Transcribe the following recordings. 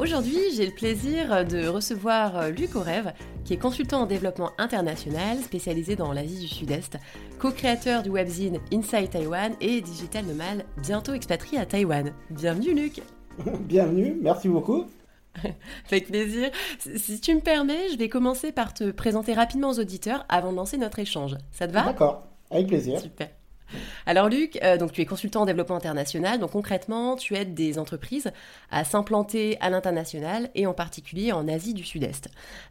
Aujourd'hui, j'ai le plaisir de recevoir Luc Aurev, qui est consultant en développement international spécialisé dans l'Asie du Sud-Est, co-créateur du webzine Inside Taiwan et digital nomade bientôt expatrié à Taïwan. Bienvenue Luc Bienvenue, merci beaucoup Avec plaisir. Si tu me permets, je vais commencer par te présenter rapidement aux auditeurs avant de lancer notre échange. Ça te va? D'accord, avec plaisir. Super. Alors Luc, euh, donc tu es consultant en développement international, donc concrètement tu aides des entreprises à s'implanter à l'international et en particulier en Asie du Sud-Est.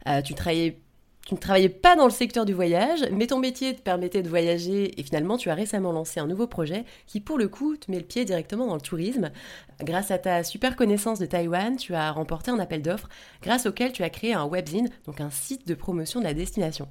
Euh, tu ne travaillais pas dans le secteur du voyage, mais ton métier te permettait de voyager et finalement tu as récemment lancé un nouveau projet qui pour le coup te met le pied directement dans le tourisme. Grâce à ta super connaissance de Taïwan, tu as remporté un appel d'offres grâce auquel tu as créé un webzine, donc un site de promotion de la destination.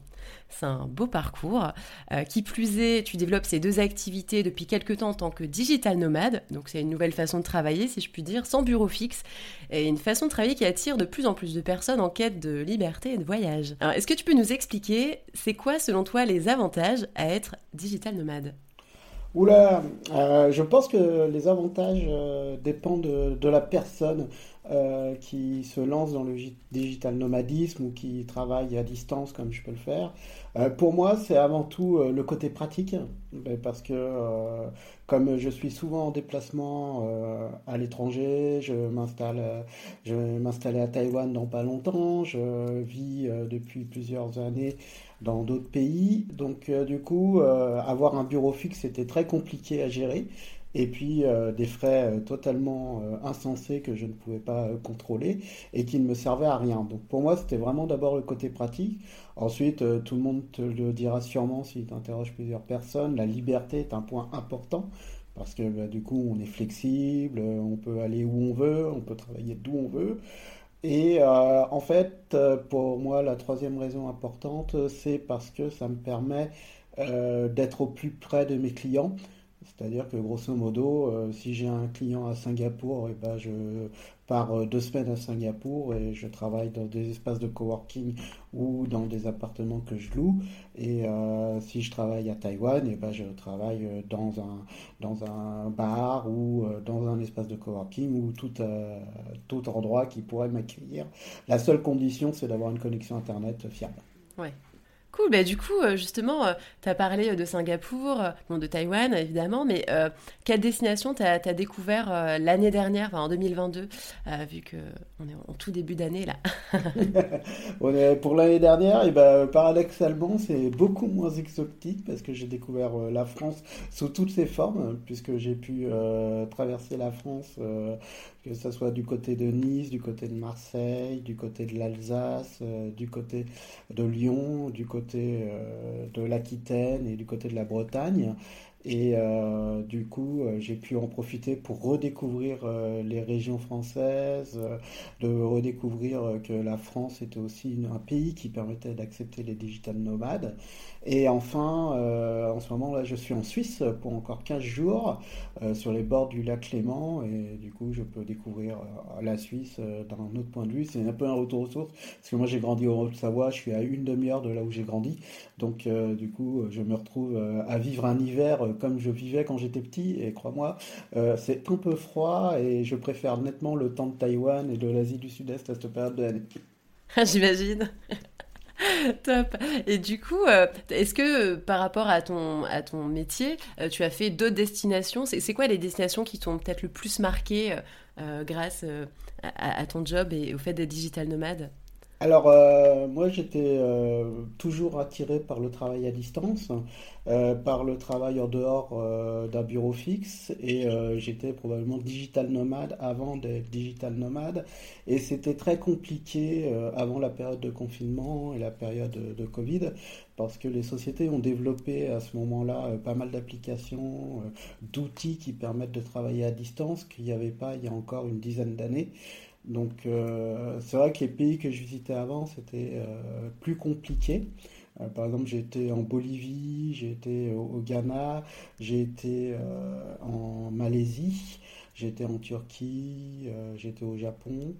C'est un beau parcours. Euh, qui plus est, tu développes ces deux activités depuis quelques temps en tant que digital nomade. Donc c'est une nouvelle façon de travailler, si je puis dire, sans bureau fixe. Et une façon de travailler qui attire de plus en plus de personnes en quête de liberté et de voyage. Est-ce que tu peux nous expliquer, c'est quoi selon toi les avantages à être digital nomade? Oula, euh, je pense que les avantages euh, dépendent de, la personne. Euh, qui se lance dans le digital nomadisme ou qui travaille à distance comme je peux le faire. Euh, pour moi, c'est avant tout euh, le côté pratique, parce que comme je suis souvent en déplacement à l'étranger, je m'installe, je vais m'installer à Taïwan dans pas longtemps, je vis depuis plusieurs années dans d'autres pays, donc du coup, avoir un bureau fixe était très compliqué à gérer et puis euh, des frais euh, totalement euh, insensés que je ne pouvais pas contrôler et qui ne me servaient à rien. Donc pour moi, c'était vraiment d'abord le côté pratique. Ensuite, tout le monde te le dira sûrement si tu interroges plusieurs personnes, la liberté est un point important parce que bah, du coup, on est flexible, on peut aller où on veut, on peut travailler d'où on veut. Et en fait, pour moi, la troisième raison importante, c'est parce que ça me permet d'être au plus près de mes clients. C'est-à-dire que grosso modo, euh, si j'ai un client à Singapour, et eh ben je pars euh, deux semaines à Singapour et je travaille dans des espaces de coworking ou dans des appartements que je loue. Et euh, si je travaille à Taïwan, et eh ben je travaille dans un, dans un bar ou dans un espace de coworking ou tout, tout endroit qui pourrait m'accueillir. La seule condition, c'est d'avoir une connexion Internet fiable. Ouais. Cool, bah, du coup, euh, justement, euh, tu as parlé de Singapour, euh, bon, de Taïwan évidemment, mais quelle destination tu as, découvert l'année dernière, en 2022, vu qu'on est en tout début d'année là? Pour l'année dernière, et ben, paradoxalement, c'est beaucoup moins exotique parce que j'ai découvert la France sous toutes ses formes, puisque j'ai pu traverser la France que ce soit du côté de Nice, du côté de Marseille, du côté de l'Alsace, euh, du côté de Lyon, du côté euh, de l'Aquitaine et du côté de la Bretagne. Et euh, du coup, j'ai pu en profiter pour redécouvrir les régions françaises, de redécouvrir que la France était aussi un pays qui permettait d'accepter les digital nomades. Et enfin, euh, en ce moment, là, je suis en Suisse pour encore 15 jours euh, sur les bords du lac Clément. Et du coup, je peux découvrir euh, la Suisse d'un autre point de vue. C'est un peu un retour aux sources. Parce que moi, j'ai grandi au Haute-Savoie. Je suis à une demi-heure de là où j'ai grandi. Donc, du coup, je me retrouve à vivre un hiver comme je vivais quand j'étais petit. Et crois-moi, c'est un peu froid. Et je préfère nettement le temps de Taïwan et de l'Asie du Sud-Est à cette période de l'année. J'imagine. Top. Et du coup, euh, est-ce que par rapport à ton, à ton métier, tu as fait d'autres destinations? C'est quoi les destinations qui t'ont peut-être le plus marqué grâce à, à, ton job et au fait d'être digital nomade? Alors, euh, moi, j'étais euh, toujours attiré par le travail à distance, euh, par le travail en dehors d'un bureau fixe, et j'étais probablement digital nomade avant d'être digital nomade, et c'était très compliqué avant la période de confinement et la période de, Covid, parce que les sociétés ont développé à ce moment-là pas mal d'applications, d'outils qui permettent de travailler à distance qu'il n'y avait pas il y a encore une dizaine d'années. Donc euh, c'est vrai que les pays que je visitais avant, c'était euh, plus compliqué. Euh, par exemple, j'ai été en Bolivie, j'ai été au, Ghana, j'ai été en Malaisie, j'ai été en Turquie, j'ai été au Japon.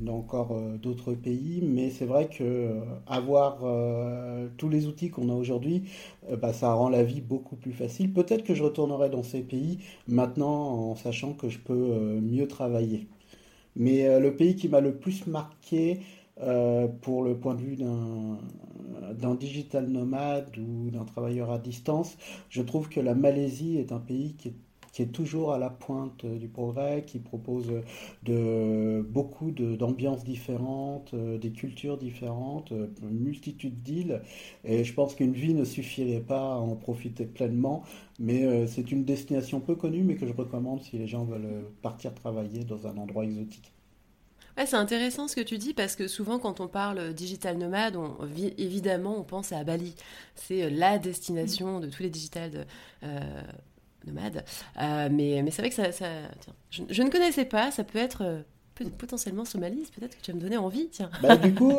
dans encore d'autres pays, mais c'est vrai que avoir tous les outils qu'on a aujourd'hui, bah, ça rend la vie beaucoup plus facile. Peut-être que je retournerai dans ces pays maintenant en sachant que je peux mieux travailler. Mais euh, le pays qui m'a le plus marqué euh, pour le point de vue d'un digital nomade ou d'un travailleur à distance, je trouve que la Malaisie est un pays qui est qui est toujours à la pointe du progrès, qui propose de, beaucoup d'ambiances différentes, euh, des cultures différentes, une multitude d'îles. Et je pense qu'une vie ne suffirait pas à en profiter pleinement. Mais c'est une destination peu connue, mais que je recommande si les gens veulent partir travailler dans un endroit exotique c'est intéressant ce que tu dis parce que souvent quand on parle digital nomade, évidemment on pense à Bali. C'est euh, la destination de tous les digital euh, nomades. Euh, mais mais c'est vrai que ça, je, ne connaissais pas. Ça peut être potentiellement Somalie, peut-être que tu vas me donner envie, tiens. Bah, du coup,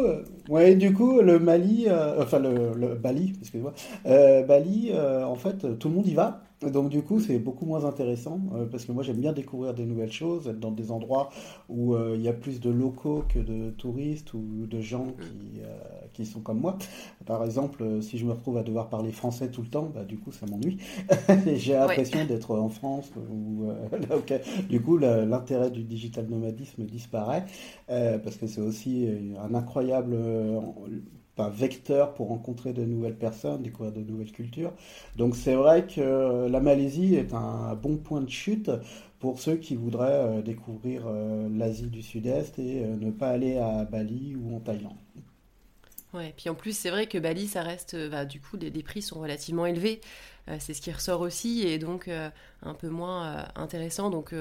ouais, du coup, le Mali, enfin le, le Bali, excusez-moi, Bali, en fait, tout le monde y va. Donc du coup, c'est beaucoup moins intéressant euh, parce que moi j'aime bien découvrir des nouvelles choses, être dans des endroits où euh, il y a plus de locaux que de touristes ou de gens qui, euh, qui sont comme moi. Par exemple, si je me retrouve à devoir parler français tout le temps, bah, du coup ça m'ennuie. J'ai l'impression d'être en France. Ou, du coup, l'intérêt du digital nomadisme disparaît parce que c'est aussi un incroyable pas vecteur pour rencontrer de nouvelles personnes, découvrir de nouvelles cultures. Donc c'est vrai que la Malaisie est un bon point de chute pour ceux qui voudraient euh, découvrir euh, l'Asie du Sud-Est et euh, ne pas aller à Bali ou en Thaïlande. Ouais, puis en plus c'est vrai que Bali ça reste, bah, du coup les, prix sont relativement élevés. Euh, c'est ce qui ressort aussi et donc euh, un peu moins euh, intéressant. Donc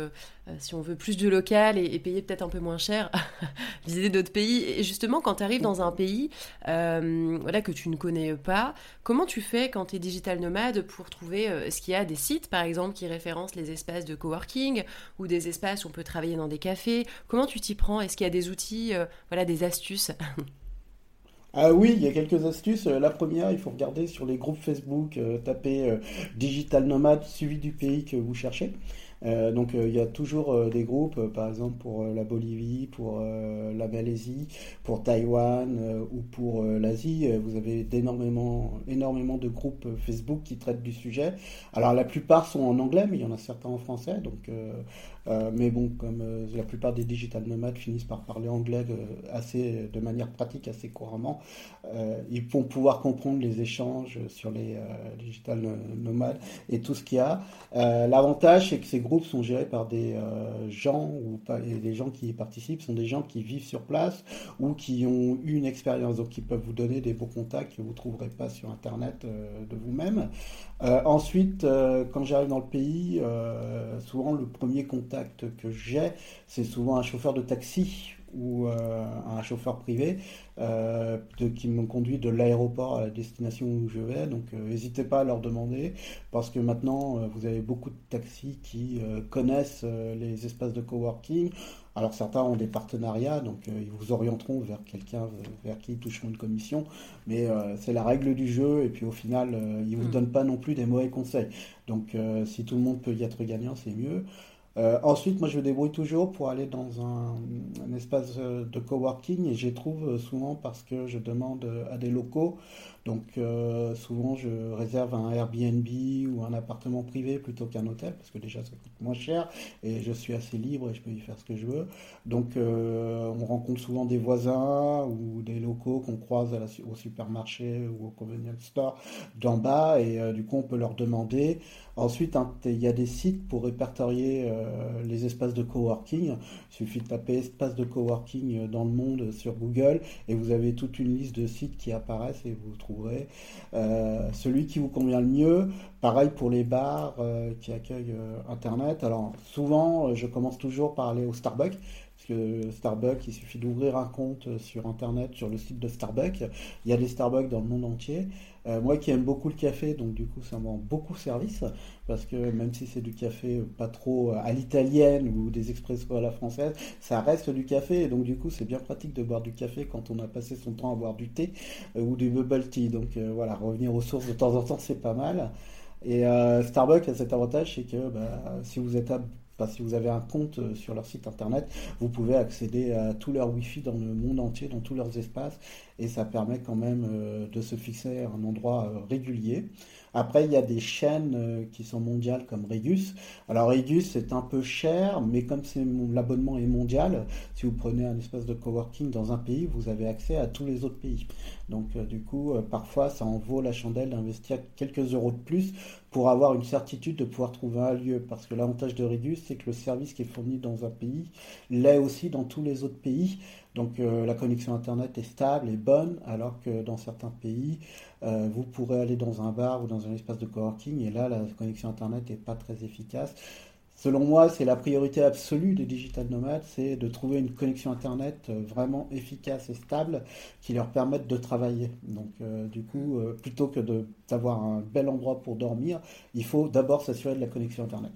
si on veut plus de local et, payer peut-être un peu moins cher, visiter d'autres pays. Et justement, quand tu arrives dans un pays voilà, que tu ne connais pas, comment tu fais quand tu es digital nomade pour trouver ce qu'il y a des sites par exemple qui référencent les espaces de coworking ou des espaces où on peut travailler dans des cafés? Comment tu t'y prends? Est-ce qu'il y a des outils, voilà, des astuces? Ah oui, il y a quelques astuces. Euh, la première, il faut regarder sur les groupes Facebook, euh, taper euh, Digital Nomade suivi du pays que vous cherchez. Euh, donc il y a toujours des groupes, par exemple pour la Bolivie, pour la Malaisie, pour Taïwan ou pour l'Asie. Vous avez énormément, énormément de groupes Facebook qui traitent du sujet. Alors la plupart sont en anglais, mais il y en a certains en français. Donc, mais bon, comme la plupart des digital nomades finissent par parler anglais de, assez, de manière pratique assez couramment, ils vont pouvoir comprendre les échanges sur les digital nomades et tout ce qu'il y a. L'avantage, c'est que ces groupes sont gérés par des euh, gens ou pas, et les gens qui y participent sont des gens qui vivent sur place ou qui ont eu une expérience, donc qui peuvent vous donner des beaux contacts que vous trouverez pas sur internet euh, de vous-même. Euh, ensuite, quand j'arrive dans le pays, souvent le premier contact que j'ai, c'est souvent un chauffeur de taxi ou un chauffeur privé euh, qui me conduit de l'aéroport à la destination où je vais. Donc n'hésitez pas à leur demander parce que maintenant vous avez beaucoup de taxis qui connaissent les espaces de coworking. Alors certains ont des partenariats, donc ils vous orienteront vers quelqu'un vers qui ils toucheront une commission, mais c'est la règle du jeu et puis au final ils vous donnent pas non plus des mauvais conseils. Donc si tout le monde peut y être gagnant, c'est mieux. Euh, ensuite, moi, je me débrouille toujours pour aller dans un, espace euh, de coworking et j'y trouve euh, souvent parce que je demande à des locaux. Donc, souvent, je réserve un Airbnb ou un appartement privé plutôt qu'un hôtel parce que déjà, ça coûte moins cher et je suis assez libre et je peux y faire ce que je veux. Donc, on rencontre souvent des voisins ou des locaux qu'on croise au supermarché ou au convenience store d'en bas et du coup, on peut leur demander. Ensuite, il y a des sites pour répertorier euh, les espaces de coworking. Il suffit de taper espace de coworking dans le monde sur Google et vous avez toute une liste de sites qui apparaissent et vous euh, celui qui vous convient le mieux. Pareil pour les bars euh, qui accueillent Internet. Alors souvent, je commence toujours par aller au Starbucks parce que Starbucks, il suffit d'ouvrir un compte sur Internet, sur le site de Starbucks. Il y a des Starbucks dans le monde entier. Euh, moi qui aime beaucoup le café, donc du coup ça me rend beaucoup service, parce que même si c'est du café pas trop à l'italienne ou des expressos à la française, ça reste du café, et donc du coup c'est bien pratique de boire du café quand on a passé son temps à boire du thé euh, ou du bubble tea. Donc euh, voilà, revenir aux sources de temps en temps c'est pas mal. Et Starbucks a cet avantage, c'est que bah, si vous êtes si vous avez un compte euh, sur leur site internet, vous pouvez accéder à tout leur Wi-Fi dans le monde entier, dans tous leurs espaces, et ça permet quand même euh, de se fixer à un endroit euh, régulier. Après, il y a des chaînes qui sont mondiales comme Regus. Alors Regus, c'est un peu cher, mais comme l'abonnement est mondial, si vous prenez un espace de coworking dans un pays, vous avez accès à tous les autres pays. Donc du coup, parfois, ça en vaut la chandelle d'investir quelques euros de plus pour avoir une certitude de pouvoir trouver un lieu. Parce que l'avantage de Regus, c'est que le service qui est fourni dans un pays l'est aussi dans tous les autres pays. Donc euh, la connexion Internet est stable et bonne, alors que dans certains pays, euh, vous pourrez aller dans un bar ou dans un espace de coworking, et là, la connexion Internet n'est pas très efficace. Selon moi, c'est la priorité absolue des digital nomades, c'est de trouver une connexion Internet euh, vraiment efficace et stable qui leur permette de travailler. Donc, du coup, plutôt que d'avoir un bel endroit pour dormir, il faut d'abord s'assurer de la connexion Internet.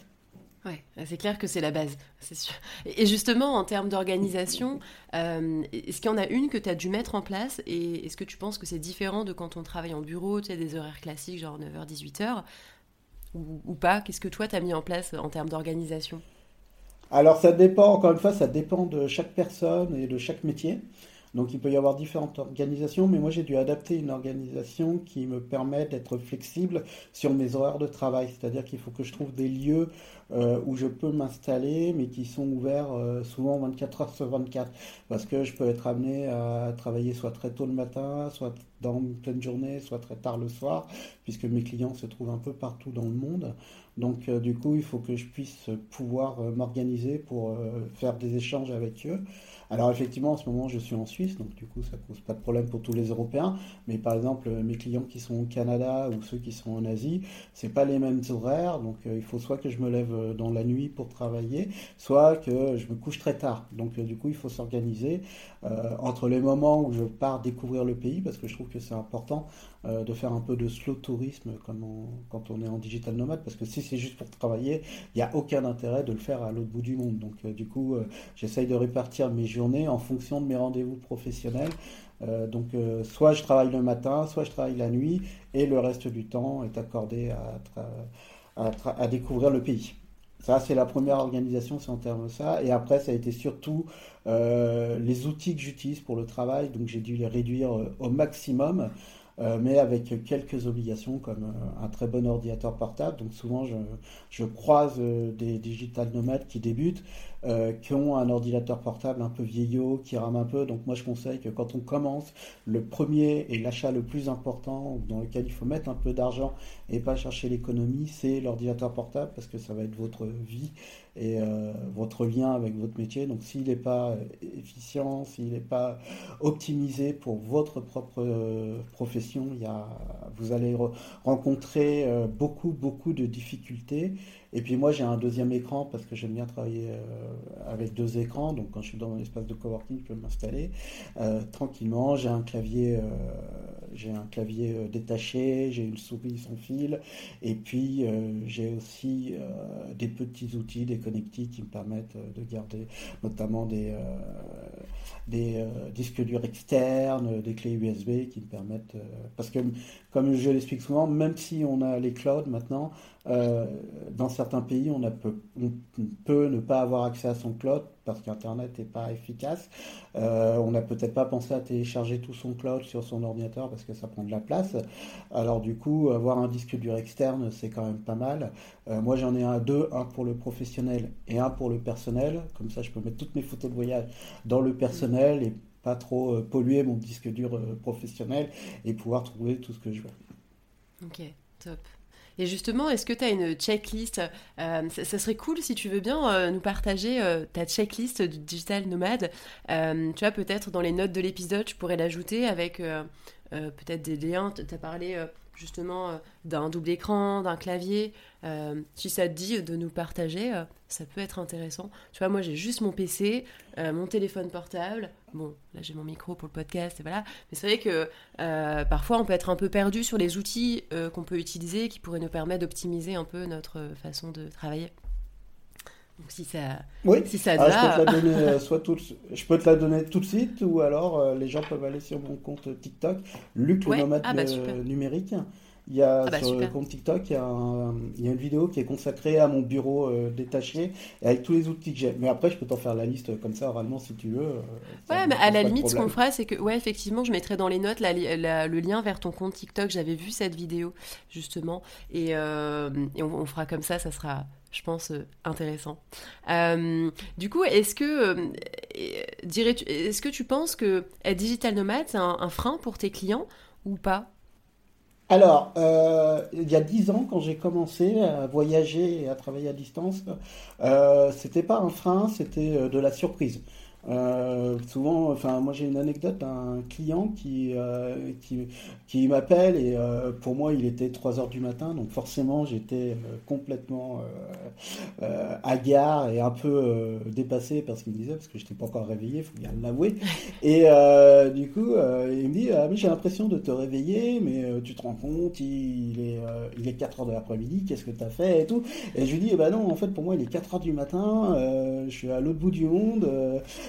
Ouais, c'est clair que c'est la base, c'est sûr. Et justement, en termes d'organisation, est-ce qu'il y en a une que tu as dû mettre en place Et est-ce que tu penses que c'est différent de quand on travaille en bureau, tu sais, des horaires classiques, genre 9h, 18h ou, pas? Qu'est-ce que toi, tu as mis en place en termes d'organisation? Alors, ça dépend, encore une fois, ça dépend de chaque personne et de chaque métier. Donc il peut y avoir différentes organisations, mais moi j'ai dû adapter une organisation qui me permet d'être flexible sur mes horaires de travail. C'est-à-dire qu'il faut que je trouve des lieux euh, où je peux m'installer, mais qui sont ouverts euh, souvent 24 heures sur 24. Parce que je peux être amené à travailler soit très tôt le matin, soit dans une pleine journée, soit très tard le soir, puisque mes clients se trouvent un peu partout dans le monde. Donc euh, du coup, il faut que je puisse pouvoir m'organiser pour faire des échanges avec eux. Alors effectivement, en ce moment, je suis en Suisse, donc du coup, ça pose pas de problème pour tous les Européens. Mais par exemple, mes clients qui sont au Canada ou ceux qui sont en Asie, c'est pas les mêmes horaires. Donc euh, il faut soit que je me lève euh, dans la nuit pour travailler, soit que je me couche très tard. Donc euh, du coup, il faut s'organiser entre les moments où je pars découvrir le pays, parce que je trouve que c'est important de faire un peu de slow tourisme quand on est en digital nomade, parce que si c'est juste pour travailler, il n'y a aucun intérêt de le faire à l'autre bout du monde. Donc du coup, j'essaye de répartir mes journée en fonction de mes rendez-vous professionnels. Euh, donc euh, soit je travaille le matin, soit je travaille la nuit, et le reste du temps est accordé à, à, découvrir le pays. Ça, c'est la première organisation, c'est en termes de ça. Et après, ça a été surtout euh, les outils que j'utilise pour le travail. Donc, j'ai dû les réduire au maximum. Euh, mais avec quelques obligations comme euh, un très bon ordinateur portable. Donc souvent, je, croise euh, des digital nomades qui débutent, qui ont un ordinateur portable un peu vieillot, qui rame un peu. Donc moi, je conseille que quand on commence, le premier et l'achat le plus important, dans lequel il faut mettre un peu d'argent et pas chercher l'économie, c'est l'ordinateur portable, parce que ça va être votre vie et euh, votre lien avec votre métier. Donc s'il n'est pas efficient, s'il n'est pas optimisé pour votre propre euh, profession, vous allez rencontrer euh, beaucoup, beaucoup de difficultés. Et puis moi j'ai un deuxième écran parce que j'aime bien travailler avec deux écrans. Donc quand je suis dans un espace de coworking, je peux m'installer tranquillement. J'ai un clavier j'ai un clavier détaché, j'ai une souris sans fil, et puis j'ai aussi des petits outils, des connectiques qui me permettent de garder notamment des disques durs externes, des clés USB qui me permettent... parce que, comme je l'explique souvent, même si on a les clouds maintenant, euh, dans certains pays, on, peut, ne pas avoir accès à son cloud parce qu'Internet n'est pas efficace. Euh, on n'a peut-être pas pensé à télécharger tout son cloud sur son ordinateur parce que ça prend de la place. Alors du coup, avoir un disque dur externe, c'est quand même pas mal. Euh, moi, j'en ai un deux, un pour le professionnel et un pour le personnel. Comme ça, je peux mettre toutes mes photos de voyage dans le personnel et pas trop polluer mon disque dur professionnel et pouvoir trouver tout ce que je veux. Ok, top. Et justement, est-ce que tu as une checklist euh, ça, serait cool si tu veux bien euh, nous partager euh, ta checklist du digital nomade. tu vois, peut-être dans les notes de l'épisode, je pourrais l'ajouter avec peut-être des liens. Tu as parlé justement euh, d'un double écran, d'un clavier. Euh, si ça te dit de nous partager, euh, ça peut être intéressant. Tu vois, moi j'ai juste mon PC, mon téléphone portable. Bon, là j'ai mon micro pour le podcast et voilà. Mais c'est vrai que parfois on peut être un peu perdu sur les outils qu'on peut utiliser qui pourraient nous permettre d'optimiser un peu notre façon de travailler. Donc si ça, oui. si ça ah, Je peux te la donner, soit tout, je peux te la donner tout de suite ou alors les gens peuvent aller sur mon compte TikTok, Luc le nomade ah, bah, numérique. Il y a ah bah, sur le compte TikTok, il y, a il y, a une vidéo qui est consacrée à mon bureau euh, détaché et avec tous les outils que j'ai. Mais après, je peux t'en faire la liste comme ça oralement si tu veux. Euh, ouais, mais à la limite, ce qu'on fera, c'est que, ouais, effectivement, je mettrai dans les notes le lien vers ton compte TikTok. J'avais vu cette vidéo justement et, euh, et on, fera comme ça. Ça sera, je pense, intéressant. du coup, est-ce que, dirais est-ce que tu penses que être digital nomade, c'est un frein pour tes clients ou pas? Alors, euh, il y a dix ans, quand j'ai commencé à voyager et à travailler à distance, euh, c'était pas un frein, c'était euh, de la surprise. Euh, souvent, enfin, moi j'ai une anecdote d'un client qui, euh, qui, qui m'appelle et euh, pour moi il était 3 heures du matin, donc forcément j'étais complètement hagard et un peu dépassé parce qu'il me disait, parce que je n'étais pas encore réveillé, il faut bien l'avouer. Et du coup, il me dit ah, J'ai l'impression de te réveiller, mais tu te rends compte, il est, il est 4 heures de l'après-midi, qu'est-ce que tu as fait et tout. Et je lui dis eh ben non, en fait pour moi il est 4 heures du matin, je suis à l'autre bout du monde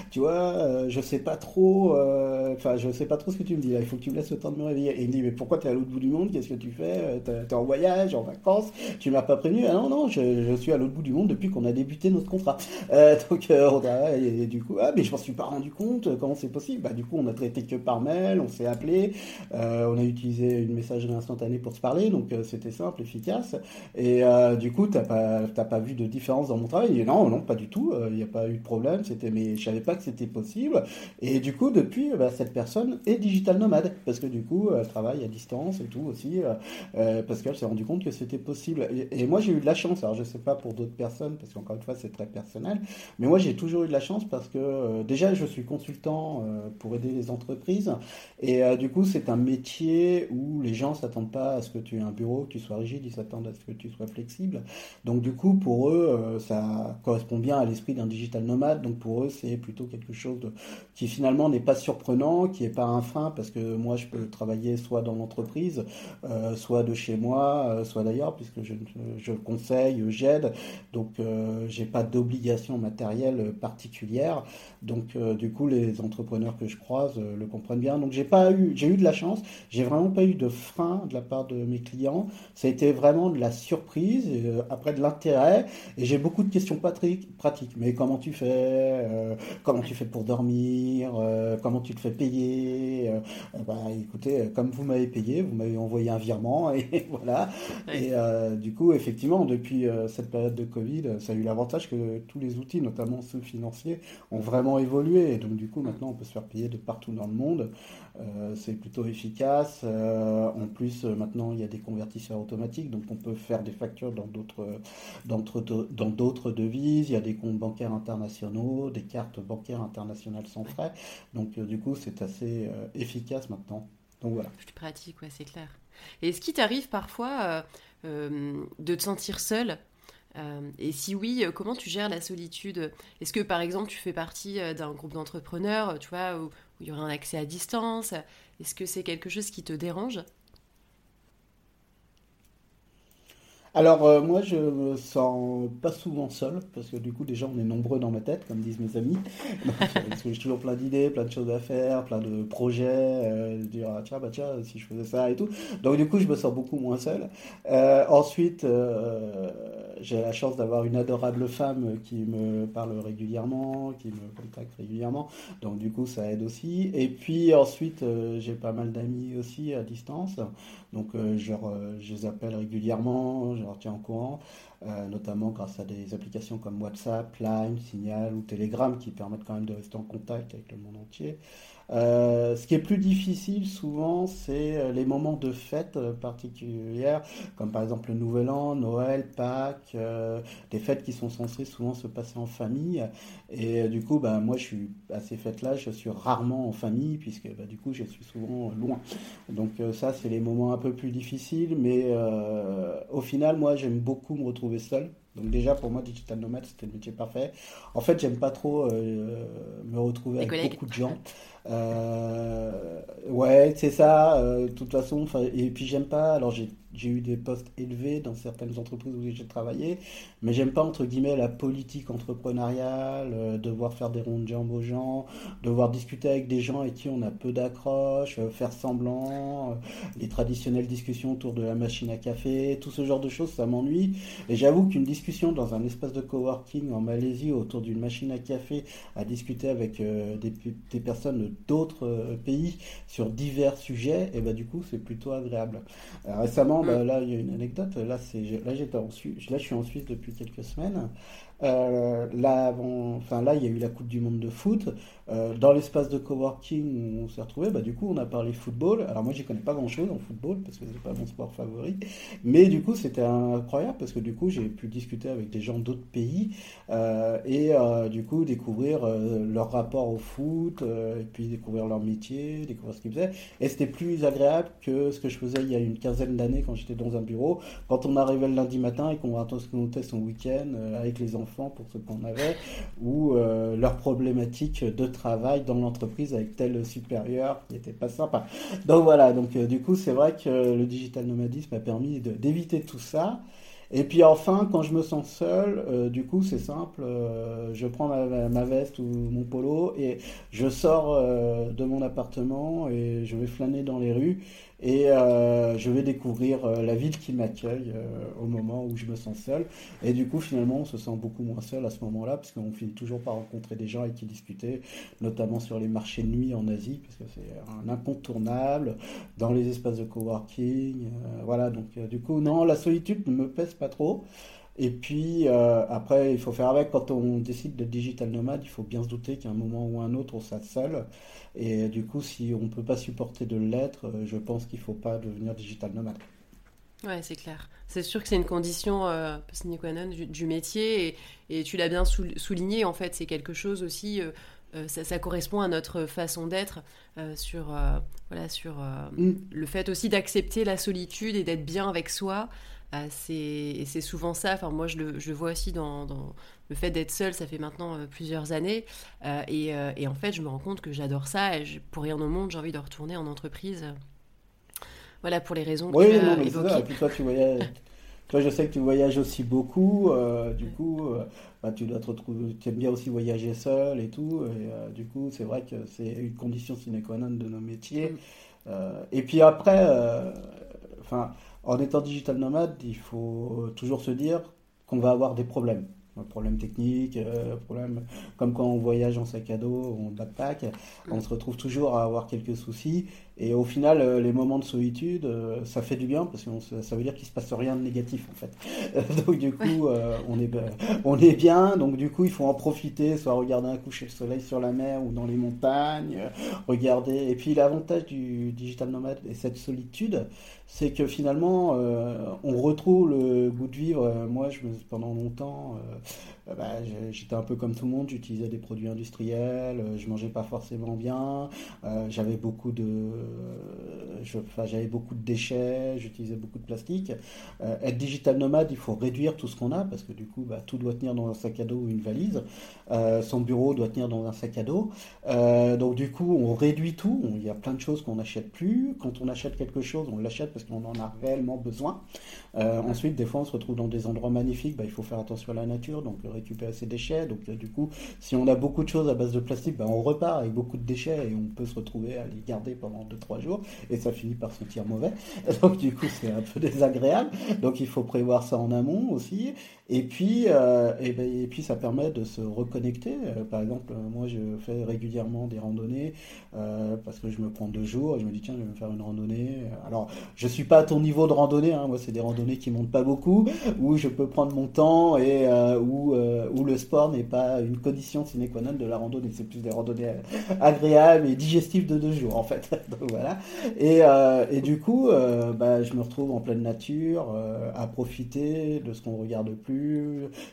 tu vois, euh, je sais pas trop, euh, enfin, je sais pas trop ce que tu me dis là, il faut que tu me laisses le temps de me réveiller. Et il me dit, mais pourquoi tu es à l'autre bout du monde? Qu'est-ce que tu fais? Euh, Tu es en voyage, en vacances? Tu m'as pas prévenu? Ah non, non, je, suis à l'autre bout du monde depuis qu'on a débuté notre contrat. donc, on et, du coup, ah, mais je m'en suis pas rendu compte, comment c'est possible? Bah, du coup, on a traité que par mail, on s'est appelé, on a utilisé une messagerie instantanée pour se parler, donc c'était simple, efficace. Et du coup, tu pas, pas vu de différence dans mon travail? Non, non, pas du tout, il n'y a pas eu de problème, c'était, mais je savais pas que c'était possible. Et du coup, depuis, bah, cette personne est digital nomade, parce que du coup, elle travaille à distance et tout aussi, euh, euh, parce qu'elle s'est rendu compte que c'était possible. Et, moi, j'ai eu de la chance, alors je sais pas pour d'autres personnes, parce qu'encore une fois, c'est très personnel, mais moi, j'ai toujours eu de la chance parce que euh, déjà, je suis consultant pour aider les entreprises, et du coup, c'est un métier où les gens s'attendent pas à ce que tu aies un bureau, que tu sois rigide, ils s'attendent à ce que tu sois flexible. Donc, du coup, pour eux, ça correspond bien à l'esprit d'un digital nomade, donc pour eux, c'est plutôt quelque chose qui finalement n'est pas surprenant, qui n'est pas un frein, parce que moi je peux travailler soit dans l'entreprise, euh, soit de chez moi, euh, soit d'ailleurs, puisque je, je conseille, j'aide, donc euh, j'ai pas d'obligation matérielle particulière. Donc du coup les entrepreneurs que je croise le comprennent bien. Donc j'ai pas eu, j'ai eu de la chance, j'ai vraiment pas eu de frein de la part de mes clients. Ça a été vraiment de la surprise, après de l'intérêt, et j'ai beaucoup de questions pratiques. Mais comment tu fais Comment tu fais pour dormir, euh, comment tu te fais payer. Euh, bah, écoutez, comme vous m'avez payé, vous m'avez envoyé un virement et voilà. Et euh, du coup, effectivement, depuis cette période de Covid, ça a eu l'avantage que tous les outils, notamment ceux financiers, ont vraiment évolué. Et donc, du coup, maintenant, on peut se faire payer de partout dans le monde. C'est plutôt efficace. en plus, maintenant, il y a des convertisseurs automatiques, donc on peut faire des factures dans d'autres devises. Il y a des comptes bancaires internationaux, des cartes bancaires internationales sans frais. Donc, euh, du coup, c'est assez euh, efficace maintenant. Donc voilà. Plus pratique, ouais, c'est clair. Et est-ce qu'il t'arrive parfois euh, de te sentir seul et si oui, comment tu gères la solitude? Est-ce que par exemple tu fais partie d'un groupe d'entrepreneurs, tu vois, il y aurait un accès à distance. Est-ce que c'est quelque chose qui te dérange? Alors euh, moi je me sens pas souvent seul parce que du coup déjà on est nombreux dans ma tête comme disent mes amis. Parce que j'ai toujours plein d'idées, plein de choses à faire, plein de projets, euh, dire ah, tiens bah tiens si je faisais ça et tout. Donc du coup je me sens beaucoup moins seul. Euh, ensuite j'ai la chance d'avoir une adorable femme qui me parle régulièrement, qui me contacte régulièrement. Donc du coup ça aide aussi. Et puis ensuite j'ai pas mal d'amis aussi à distance. Donc je, je les appelle régulièrement leur tiens au courant, euh, notamment grâce à des applications comme WhatsApp, Line, Signal ou Telegram qui permettent quand même de rester en contact avec le monde entier. Euh, ce qui est plus difficile souvent, c'est euh, les moments de fête euh, particulières, comme par exemple le Nouvel An, Noël, Pâques, des fêtes qui sont censées souvent se passer en famille. Et du coup, bah, moi je suis à ces fêtes-là, je suis rarement en famille, puisque bah, du coup je suis souvent loin. Donc ça, c'est les moments un peu plus difficiles, mais au final, moi j'aime beaucoup me retrouver seul. Donc déjà pour moi digital nomade c'était le métier parfait. En fait j'aime pas trop me retrouver avec beaucoup de gens. Euh, ouais, c'est ça. Euh, de toute façon, et puis j'aime pas. Alors j'ai j'ai eu des postes élevés dans certaines entreprises où j'ai travaillé, mais j'aime pas entre guillemets la politique entrepreneuriale, euh, devoir faire des rondes de jambes aux gens, devoir discuter avec des gens avec qui on a peu d'accroche, euh, faire semblant, euh, les traditionnelles discussions autour de la machine à café, tout ce genre de choses, ça m'ennuie. Et j'avoue qu'une discussion dans un espace de coworking en Malaisie autour d'une machine à café, à discuter avec des, personnes d'autres pays sur divers sujets, et ben du coup c'est plutôt agréable. récemment bah, là, il y a une anecdote. Là, j'étais en Suisse. Là, je suis en Suisse depuis quelques semaines. Euh, là, enfin, là, il y a eu la Coupe du Monde de foot. Euh, dans l'espace de coworking où on s'est retrouvé, bah, du coup, on a parlé football. Alors, moi, j'y connais pas grand chose en football parce que c'est pas mon sport favori. Mais du coup, c'était incroyable parce que du coup, j'ai pu discuter avec des gens d'autres pays euh, et du coup, découvrir leur rapport au foot et puis découvrir leur métier, découvrir ce qu'ils faisaient. Et c'était plus agréable que ce que je faisais il y a une quinzaine d'années quand j'étais dans un bureau. Quand on arrivait le lundi matin et qu'on racontait son week-end avec les enfants pour ce qu'on avait, ou euh, leurs problématiques de travail dans l'entreprise avec tel supérieur qui n'était pas sympa. Donc voilà, donc euh, du coup c'est vrai que le digital nomadisme a permis d'éviter tout ça. Et puis enfin, quand je me sens seul, euh, du coup, c'est simple, je prends ma, veste ou mon polo et je sors de mon appartement et je vais flâner dans les rues et euh, je vais découvrir euh, la ville qui m'accueille euh, au moment où je me sens seul. Et du coup, finalement, on se sent beaucoup moins seul à ce moment-là, parce qu'on finit toujours par rencontrer des gens avec qui discuter, notamment sur les marchés de nuit en Asie, parce que c'est un incontournable, dans les espaces de coworking. voilà, donc du coup, non, la solitude ne me pèse pas trop. Et puis après, il faut faire avec. Quand on décide de digital nomade, il faut bien se douter qu'à un moment ou un autre, on sera seul. Et du coup, si on ne peut pas supporter de l'être, euh, je pense qu'il ne faut pas devenir digital nomade. Ouais, c'est clair. C'est sûr que c'est une condition euh, sine qua non du, métier et, tu l'as bien souligné, en fait, c'est quelque chose aussi, euh, euh, ça, correspond à notre façon d'être sur, voilà, sur mm. le fait aussi d'accepter la solitude et d'être bien avec soi. C'est souvent ça, enfin, moi je le, je vois aussi dans, le fait d'être seule, ça fait maintenant euh, plusieurs années. Euh, euh, et, en fait, je me rends compte que j'adore ça. Et pour rien au monde, j'ai envie de retourner en entreprise. Voilà, pour les raisons oui, que tu as évoquées. Et puis toi, tu voyages... toi, je sais que tu voyages aussi beaucoup. du coup, bah, tu dois te retrouver... Tu aimes bien aussi voyager seul et tout. Et du coup, c'est vrai que c'est une condition sine qua non de nos métiers. Mm. et puis après, enfin, en étant digital nomade, il faut toujours se dire qu'on va avoir des problèmes problème technique, euh, problème comme quand on voyage en sac à dos, en backpack, on se retrouve toujours à avoir quelques soucis. Et au final, euh, les moments de solitude, euh, ça fait du bien parce que ça veut dire qu'il se passe rien de négatif en fait. donc du coup, on est on est bien. Donc du coup, il faut en profiter, soit regarder un coucher de soleil sur la mer ou dans les montagnes, regarder. Et puis l'avantage du digital nomade et cette solitude, c'est que finalement, on retrouve le goût de vivre. Moi, je pendant longtemps, euh, bah, j'étais un peu comme tout le monde, j'utilisais des produits industriels, euh, je mangeais pas forcément bien, euh, j'avais beaucoup de, j'avais beaucoup de déchets, j'utilisais beaucoup de plastique. être digital nomade, il faut réduire tout ce qu'on a parce que du coup, bah, tout doit tenir dans un sac à dos ou une valise. son bureau doit tenir dans un sac à dos. donc du coup, on réduit tout. Il y a plein de choses qu'on n'achète plus. Quand on achète quelque chose, on l'achète parce qu'on en a réellement besoin. Ensuite, des fois, on se retrouve dans des endroits magnifiques. Bah, il faut faire attention à la nature, donc récupérer ses déchets. Donc du coup, si on a beaucoup de choses à base de plastique, bah, on repart avec beaucoup de déchets et on peut se retrouver à les garder pendant 2-3 jours et ça finit par sentir mauvais. Donc du coup, c'est un peu désagréable. Donc il faut prévoir ça en amont aussi. Et puis, euh, ben, et, puis ça permet de se reconnecter. Euh, par exemple, moi je fais régulièrement des randonnées euh, parce que je me prends deux jours et je me dis tiens je vais me faire une randonnée. Alors je suis pas à ton niveau de randonnée, hein. moi c'est des randonnées qui montent pas beaucoup, où je peux prendre mon temps et où, où le sport n'est pas une condition sine qua non de la randonnée. C'est plus des randonnées agréables et digestives de deux jours en fait. Voilà. Et, et, du coup, bah, je me retrouve en pleine nature à profiter de ce qu'on regarde plus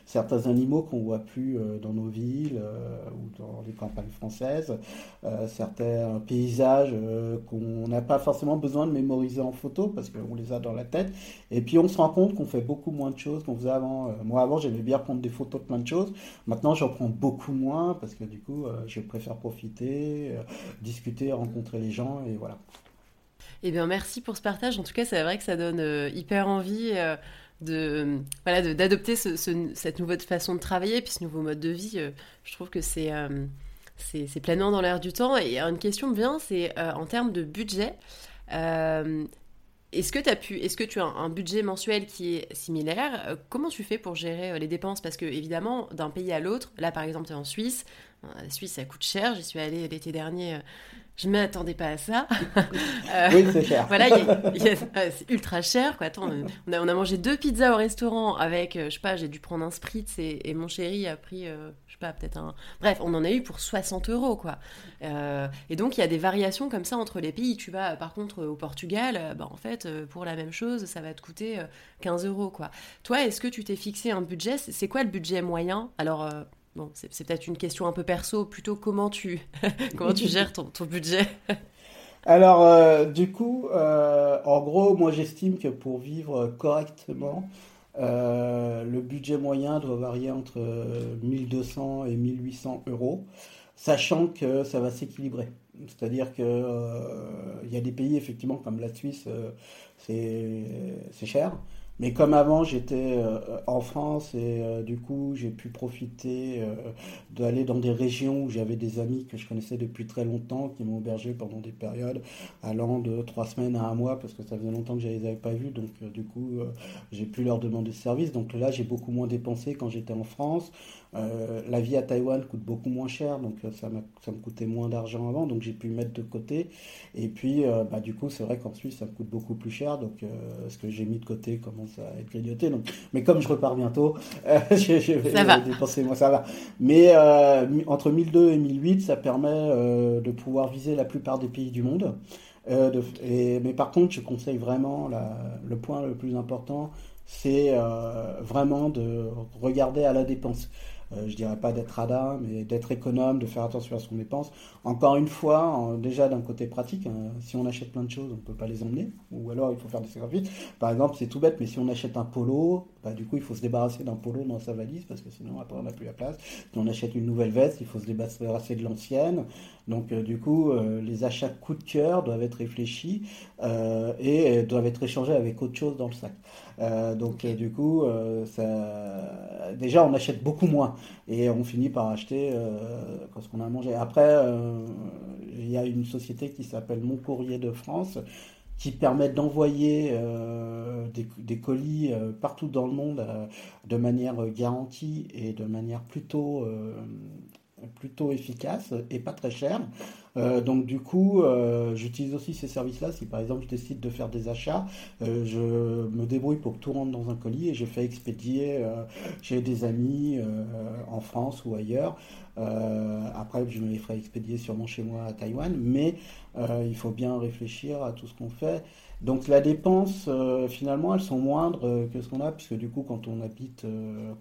certains animaux qu'on voit plus euh, dans nos villes euh, ou dans les campagnes françaises, euh, certains paysages qu'on n'a pas forcément besoin de mémoriser en photo parce qu'on les a dans la tête. Et puis on se rend compte qu'on fait beaucoup moins de choses qu'on faisait avant. moi avant j'aimais bien prendre des photos de plein de choses. Maintenant j'en prends beaucoup moins parce que du coup je préfère profiter, discuter, rencontrer les gens et voilà. Eh bien, merci pour ce partage. En tout cas, c'est vrai que ça donne hyper envie de voilà d'adopter cette nouvelle façon de travailler puis ce nouveau mode de vie euh, je trouve que c'est euh, c'est pleinement dans l'air du temps et une question me vient c'est euh, en termes de budget est-ce que, as pu, est-ce que tu as un, budget mensuel qui est similaire Comment tu fais pour gérer les dépenses? Parce que, évidemment, d'un pays à l'autre, là par exemple, tu es en Suisse. La Suisse, ça coûte cher. J'y suis allée l'été dernier je m'attendais pas à ça. Euh, oui, c'est cher. voilà, c'est ultra cher. Quoi. Attends, on, a, on a mangé deux pizzas au restaurant avec, euh, je sais pas, j'ai dû prendre un spritz et, mon chéri a pris, euh, je sais pas, peut-être un. Bref, on en a eu pour 60 euros, quoi. et donc, il y a des variations comme ça entre les pays. Tu vas, par contre, au Portugal, bah, en fait, pour la même chose, ça va te coûter 15 euros, quoi. Toi, est-ce que tu t'es fixé un budget? C'est quoi le budget moyen? Alors, Bon, c'est peut-être une question un peu perso, plutôt comment tu, comment tu gères ton, budget Alors, euh, du coup, euh, en gros, moi j'estime que pour vivre correctement, euh, le budget moyen doit varier entre 1200 et 1800 euros, sachant que ça va s'équilibrer. C'est-à-dire qu'il il y a des pays, effectivement, comme la Suisse, c'est cher. Mais comme avant, j'étais euh, en France et euh, du coup, j'ai pu profiter euh, d'aller dans des régions où j'avais des amis que je connaissais depuis très longtemps, qui m'ont hébergé pendant des périodes allant de trois semaines à un mois parce que ça faisait longtemps que je les avais pas vus. Donc, du coup, j'ai pu leur demander service. Donc là, j'ai beaucoup moins dépensé quand j'étais en France. Euh, la vie à Taïwan coûte beaucoup moins cher, donc euh, ça, ça me coûtait moins d'argent avant, donc j'ai pu mettre de côté. Et puis, euh, bah, du coup, c'est vrai qu'en Suisse, ça me coûte beaucoup plus cher, donc ce que j'ai mis de côté commence à être grignoté. Donc, mais comme je repars bientôt, je, vais dépenser moins, ça va. Mais entre 1002 et 1008, ça permet de pouvoir viser la plupart des pays du monde. et, mais par contre, je conseille vraiment le point le plus important, c'est vraiment de regarder à la dépense. Euh, je dirais pas d'être radin, mais d'être économe, de faire attention à son dépense. Encore une fois, déjà d'un côté pratique, hein, si on achète plein de choses, on ne peut pas les emmener, ou alors il faut faire des sacrifices. Par exemple, c'est tout bête, mais si on achète un polo, bah, du coup, il faut se débarrasser d'un polo dans sa valise, parce que sinon, après, on n'a plus la place. Si on achète une nouvelle veste, il faut se débarrasser de l'ancienne. Donc, euh, du coup, euh, les achats coup de cœur doivent être réfléchis et doivent être échangés avec autre chose dans le sac. donc, du coup, ça... déjà, on achète beaucoup moins et on finit par acheter euh, ce qu'on a mangé. Après, euh, il y a une société qui s'appelle Mon Courrier de France qui permet d'envoyer euh, des, colis partout dans le monde de manière garantie et de manière plutôt efficace et pas très cher. Euh, donc du coup, euh, j'utilise aussi ces services-là. Si par exemple je décide de faire des achats, euh, je me débrouille pour que tout rentre dans un colis et je fais expédier chez des amis en France ou ailleurs. après, je me les ferai expédier sûrement chez moi à Taïwan, mais il faut bien réfléchir à tout ce qu'on fait. Donc la dépense, finalement, elles sont moindres que ce qu'on a, puisque du coup, quand on habite,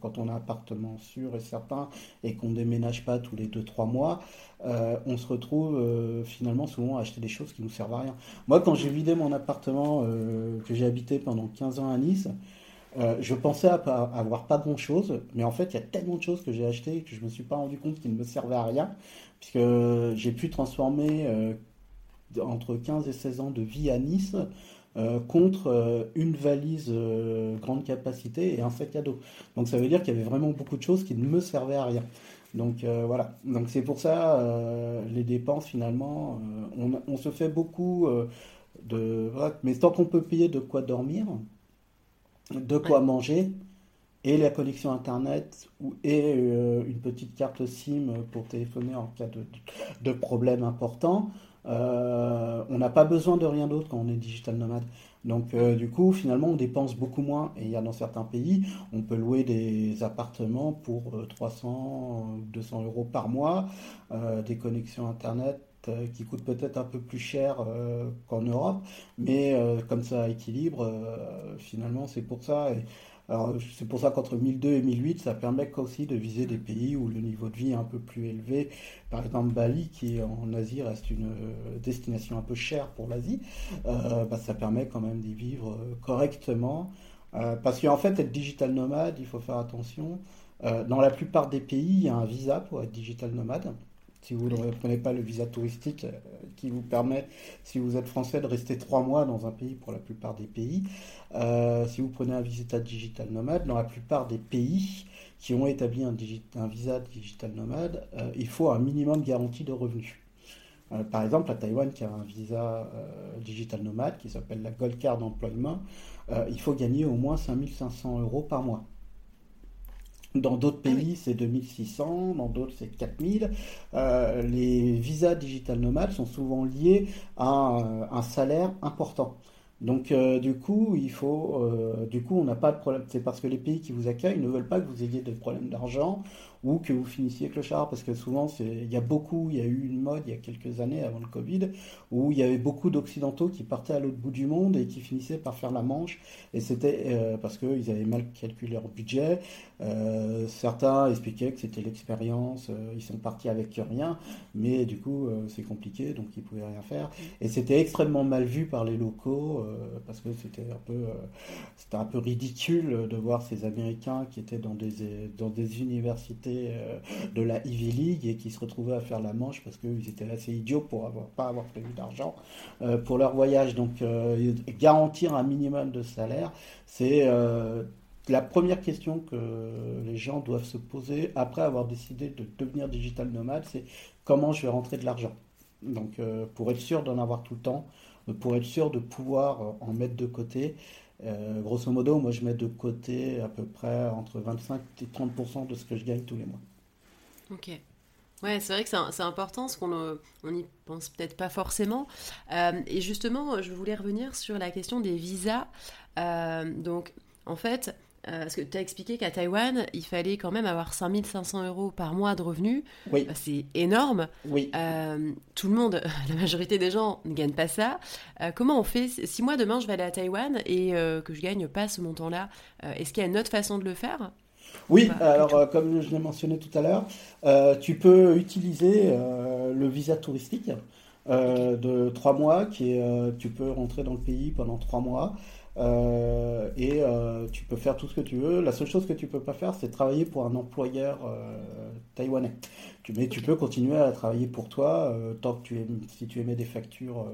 quand on a un appartement sûr et certain et qu'on déménage pas tous les 2-3 mois, on se retrouve finalement souvent à acheter des choses qui nous servent à rien. Moi, quand j'ai vidé mon appartement que j'ai habité pendant 15 ans à Nice, je pensais avoir pas grand chose, mais en fait, il y a tellement de choses que j'ai achetées que je me suis pas rendu compte qu'ils ne me servaient à rien, puisque j'ai pu transformer entre 15 et 16 ans de vie à Nice euh, contre euh, une valise euh, grande capacité et un sac à dos. Donc ça veut dire qu'il y avait vraiment beaucoup de choses qui ne me servaient à rien. Donc voilà. Donc c'est pour ça les dépenses finalement, on, se fait beaucoup de. Mais tant qu'on peut payer de quoi dormir, de quoi manger et la connexion internet et une petite carte SIM pour téléphoner en cas de, de problème important. Euh, on n'a pas besoin de rien d'autre quand on est digital nomade. Donc euh, du coup, finalement, on dépense beaucoup moins. Et il y a dans certains pays, on peut louer des appartements pour 300 ou 200 euros par mois, euh, des connexions Internet qui coûtent peut-être un peu plus cher qu'en Europe, mais comme ça équilibre, finalement, c'est pour ça. C'est pour ça qu'entre 1002 et 1008, ça permet aussi de viser des pays où le niveau de vie est un peu plus élevé. Par exemple, Bali, qui en Asie reste une euh, destination un peu chère pour l'Asie, euh, bah, ça permet quand même d'y vivre euh, correctement. parce qu'en fait, être digital nomade, il faut faire attention. dans la plupart des pays, il y a un visa pour être digital nomade si vous ne prenez pas le visa touristique euh, qui vous permet, si vous êtes français, de rester trois mois dans un pays pour la plupart des pays. Euh, si vous prenez un visa digital nomade, dans la plupart des pays qui ont établi un, visa digital nomade, euh, il faut un minimum de garantie de revenus. par exemple, à Taïwan, qui a un visa digital nomade qui s'appelle la Gold Card Employment, il faut gagner au moins 5500 euros par mois. Dans d'autres ah pays, c'est 2600, dans d'autres, c'est 4000. Euh, les visas digital nomades sont souvent liés à un, salaire important. Donc, euh, du coup, il faut, euh, du coup, on n'a pas de problème. C'est parce que les pays qui vous accueillent ne veulent pas que vous ayez des problèmes d'argent ou que vous finissiez clochard, parce que souvent, il y a beaucoup, il y a eu une mode il y a quelques années avant le Covid, où il y avait beaucoup d'Occidentaux qui partaient à l'autre bout du monde et qui finissaient par faire la manche, et c'était euh, parce qu'ils avaient mal calculé leur budget. Euh, certains expliquaient que c'était l'expérience, euh, ils sont partis avec rien, mais du coup, c'est compliqué, donc ils pouvaient rien faire. Et c'était extrêmement mal vu par les locaux, parce que c'était un peu, c'était un peu ridicule de voir ces Américains qui étaient dans des, dans des universités euh, de la Ivy League et qui se retrouvaient à faire la manche parce qu'ils étaient assez idiots pour avoir, pas avoir prévu d'argent euh, pour leur voyage. Donc euh, garantir un minimum de salaire, c'est la première question que les gens doivent se poser après avoir décidé de devenir digital nomade, c'est comment je vais rentrer de l'argent. Donc pour être sûr d'en avoir tout le temps, pour être sûr de pouvoir en mettre de côté, euh, grosso modo, moi je mets de côté à peu près entre 25 et 30% de ce que je gagne tous les mois. Ok. Ouais, c'est vrai que c'est important, parce qu'on n'y pense peut-être pas forcément. Euh, et justement, je voulais revenir sur la question des visas. Euh, donc, en fait, euh, parce que tu as expliqué qu'à Taïwan, il fallait quand même avoir 5500 euros par mois de revenus. Oui. Bah, c'est énorme. Oui. Euh, tout le monde, la majorité des gens ne gagnent pas ça. Euh, comment on fait? Si moi, demain, je vais aller à Taïwan et que je gagne pas ce montant-là, est-ce qu'il y a une autre façon de le faire? Oui, alors comme je l'ai mentionné tout à l'heure, tu peux utiliser le visa touristique de trois mois, qui est, tu peux rentrer dans le pays pendant trois mois. Euh, et euh, tu peux faire tout ce que tu veux. La seule chose que tu peux pas faire, c'est travailler pour un employeur euh, taïwanais. Tu, mais tu peux continuer à travailler pour toi tant que tu es, si tu émets des factures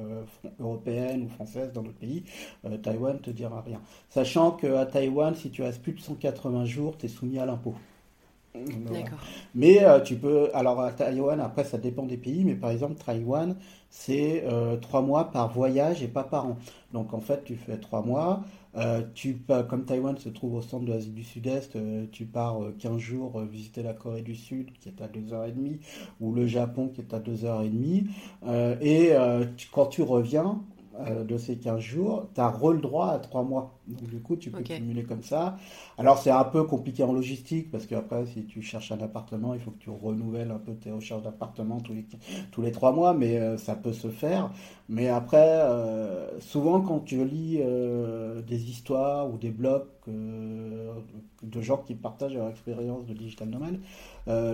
européennes ou françaises dans d'autres pays, Taïwan te dira rien. Sachant qu'à Taïwan, si tu restes plus de 180 jours, tu es soumis à l'impôt. Mais tu peux. Alors à Taïwan, après, ça dépend des pays, mais par exemple, Taïwan, c'est euh, trois mois par voyage et pas par an. Donc en fait, tu fais trois mois. Euh, tu, comme Taïwan se trouve au centre de l'Asie du Sud-Est, euh, tu pars 15 jours visiter la Corée du Sud qui est à 2h30 ou le Japon qui est à 2h30. et quand tu reviens, euh, de ces 15 jours, tu as le droit à 3 mois. Donc, du coup, tu peux cumuler comme ça. Alors, c'est un peu compliqué en logistique parce qu'après, si tu cherches un appartement, il faut que tu renouvelles un peu tes recherches d'appartement tous les, tous les 3 mois, mais euh, ça peut se faire. Mais après, euh, souvent, quand tu lis des histoires ou des blogs de gens qui partagent leur expérience de digital nomade,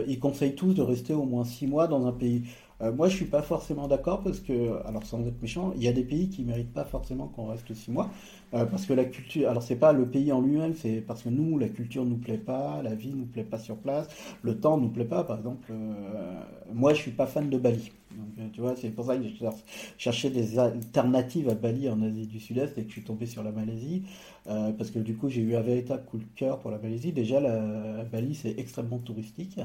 ils conseillent tous de rester au moins 6 mois dans un pays. Euh, moi, je suis pas forcément d'accord parce que, alors sans être méchant, il y a des pays qui méritent pas forcément qu'on reste six mois euh, parce que la culture, alors c'est pas le pays en lui-même, c'est parce que nous, la culture nous plaît pas, la vie nous plaît pas sur place, le temps nous plaît pas. Par exemple, euh, moi, je suis pas fan de Bali. Donc, tu vois, c'est pour ça que je cherchais des alternatives à Bali en Asie du Sud-Est et que je suis tombé sur la Malaisie. parce que du coup, j'ai eu un véritable coup de cœur pour la Malaisie. Déjà, la, Bali, c'est extrêmement touristique.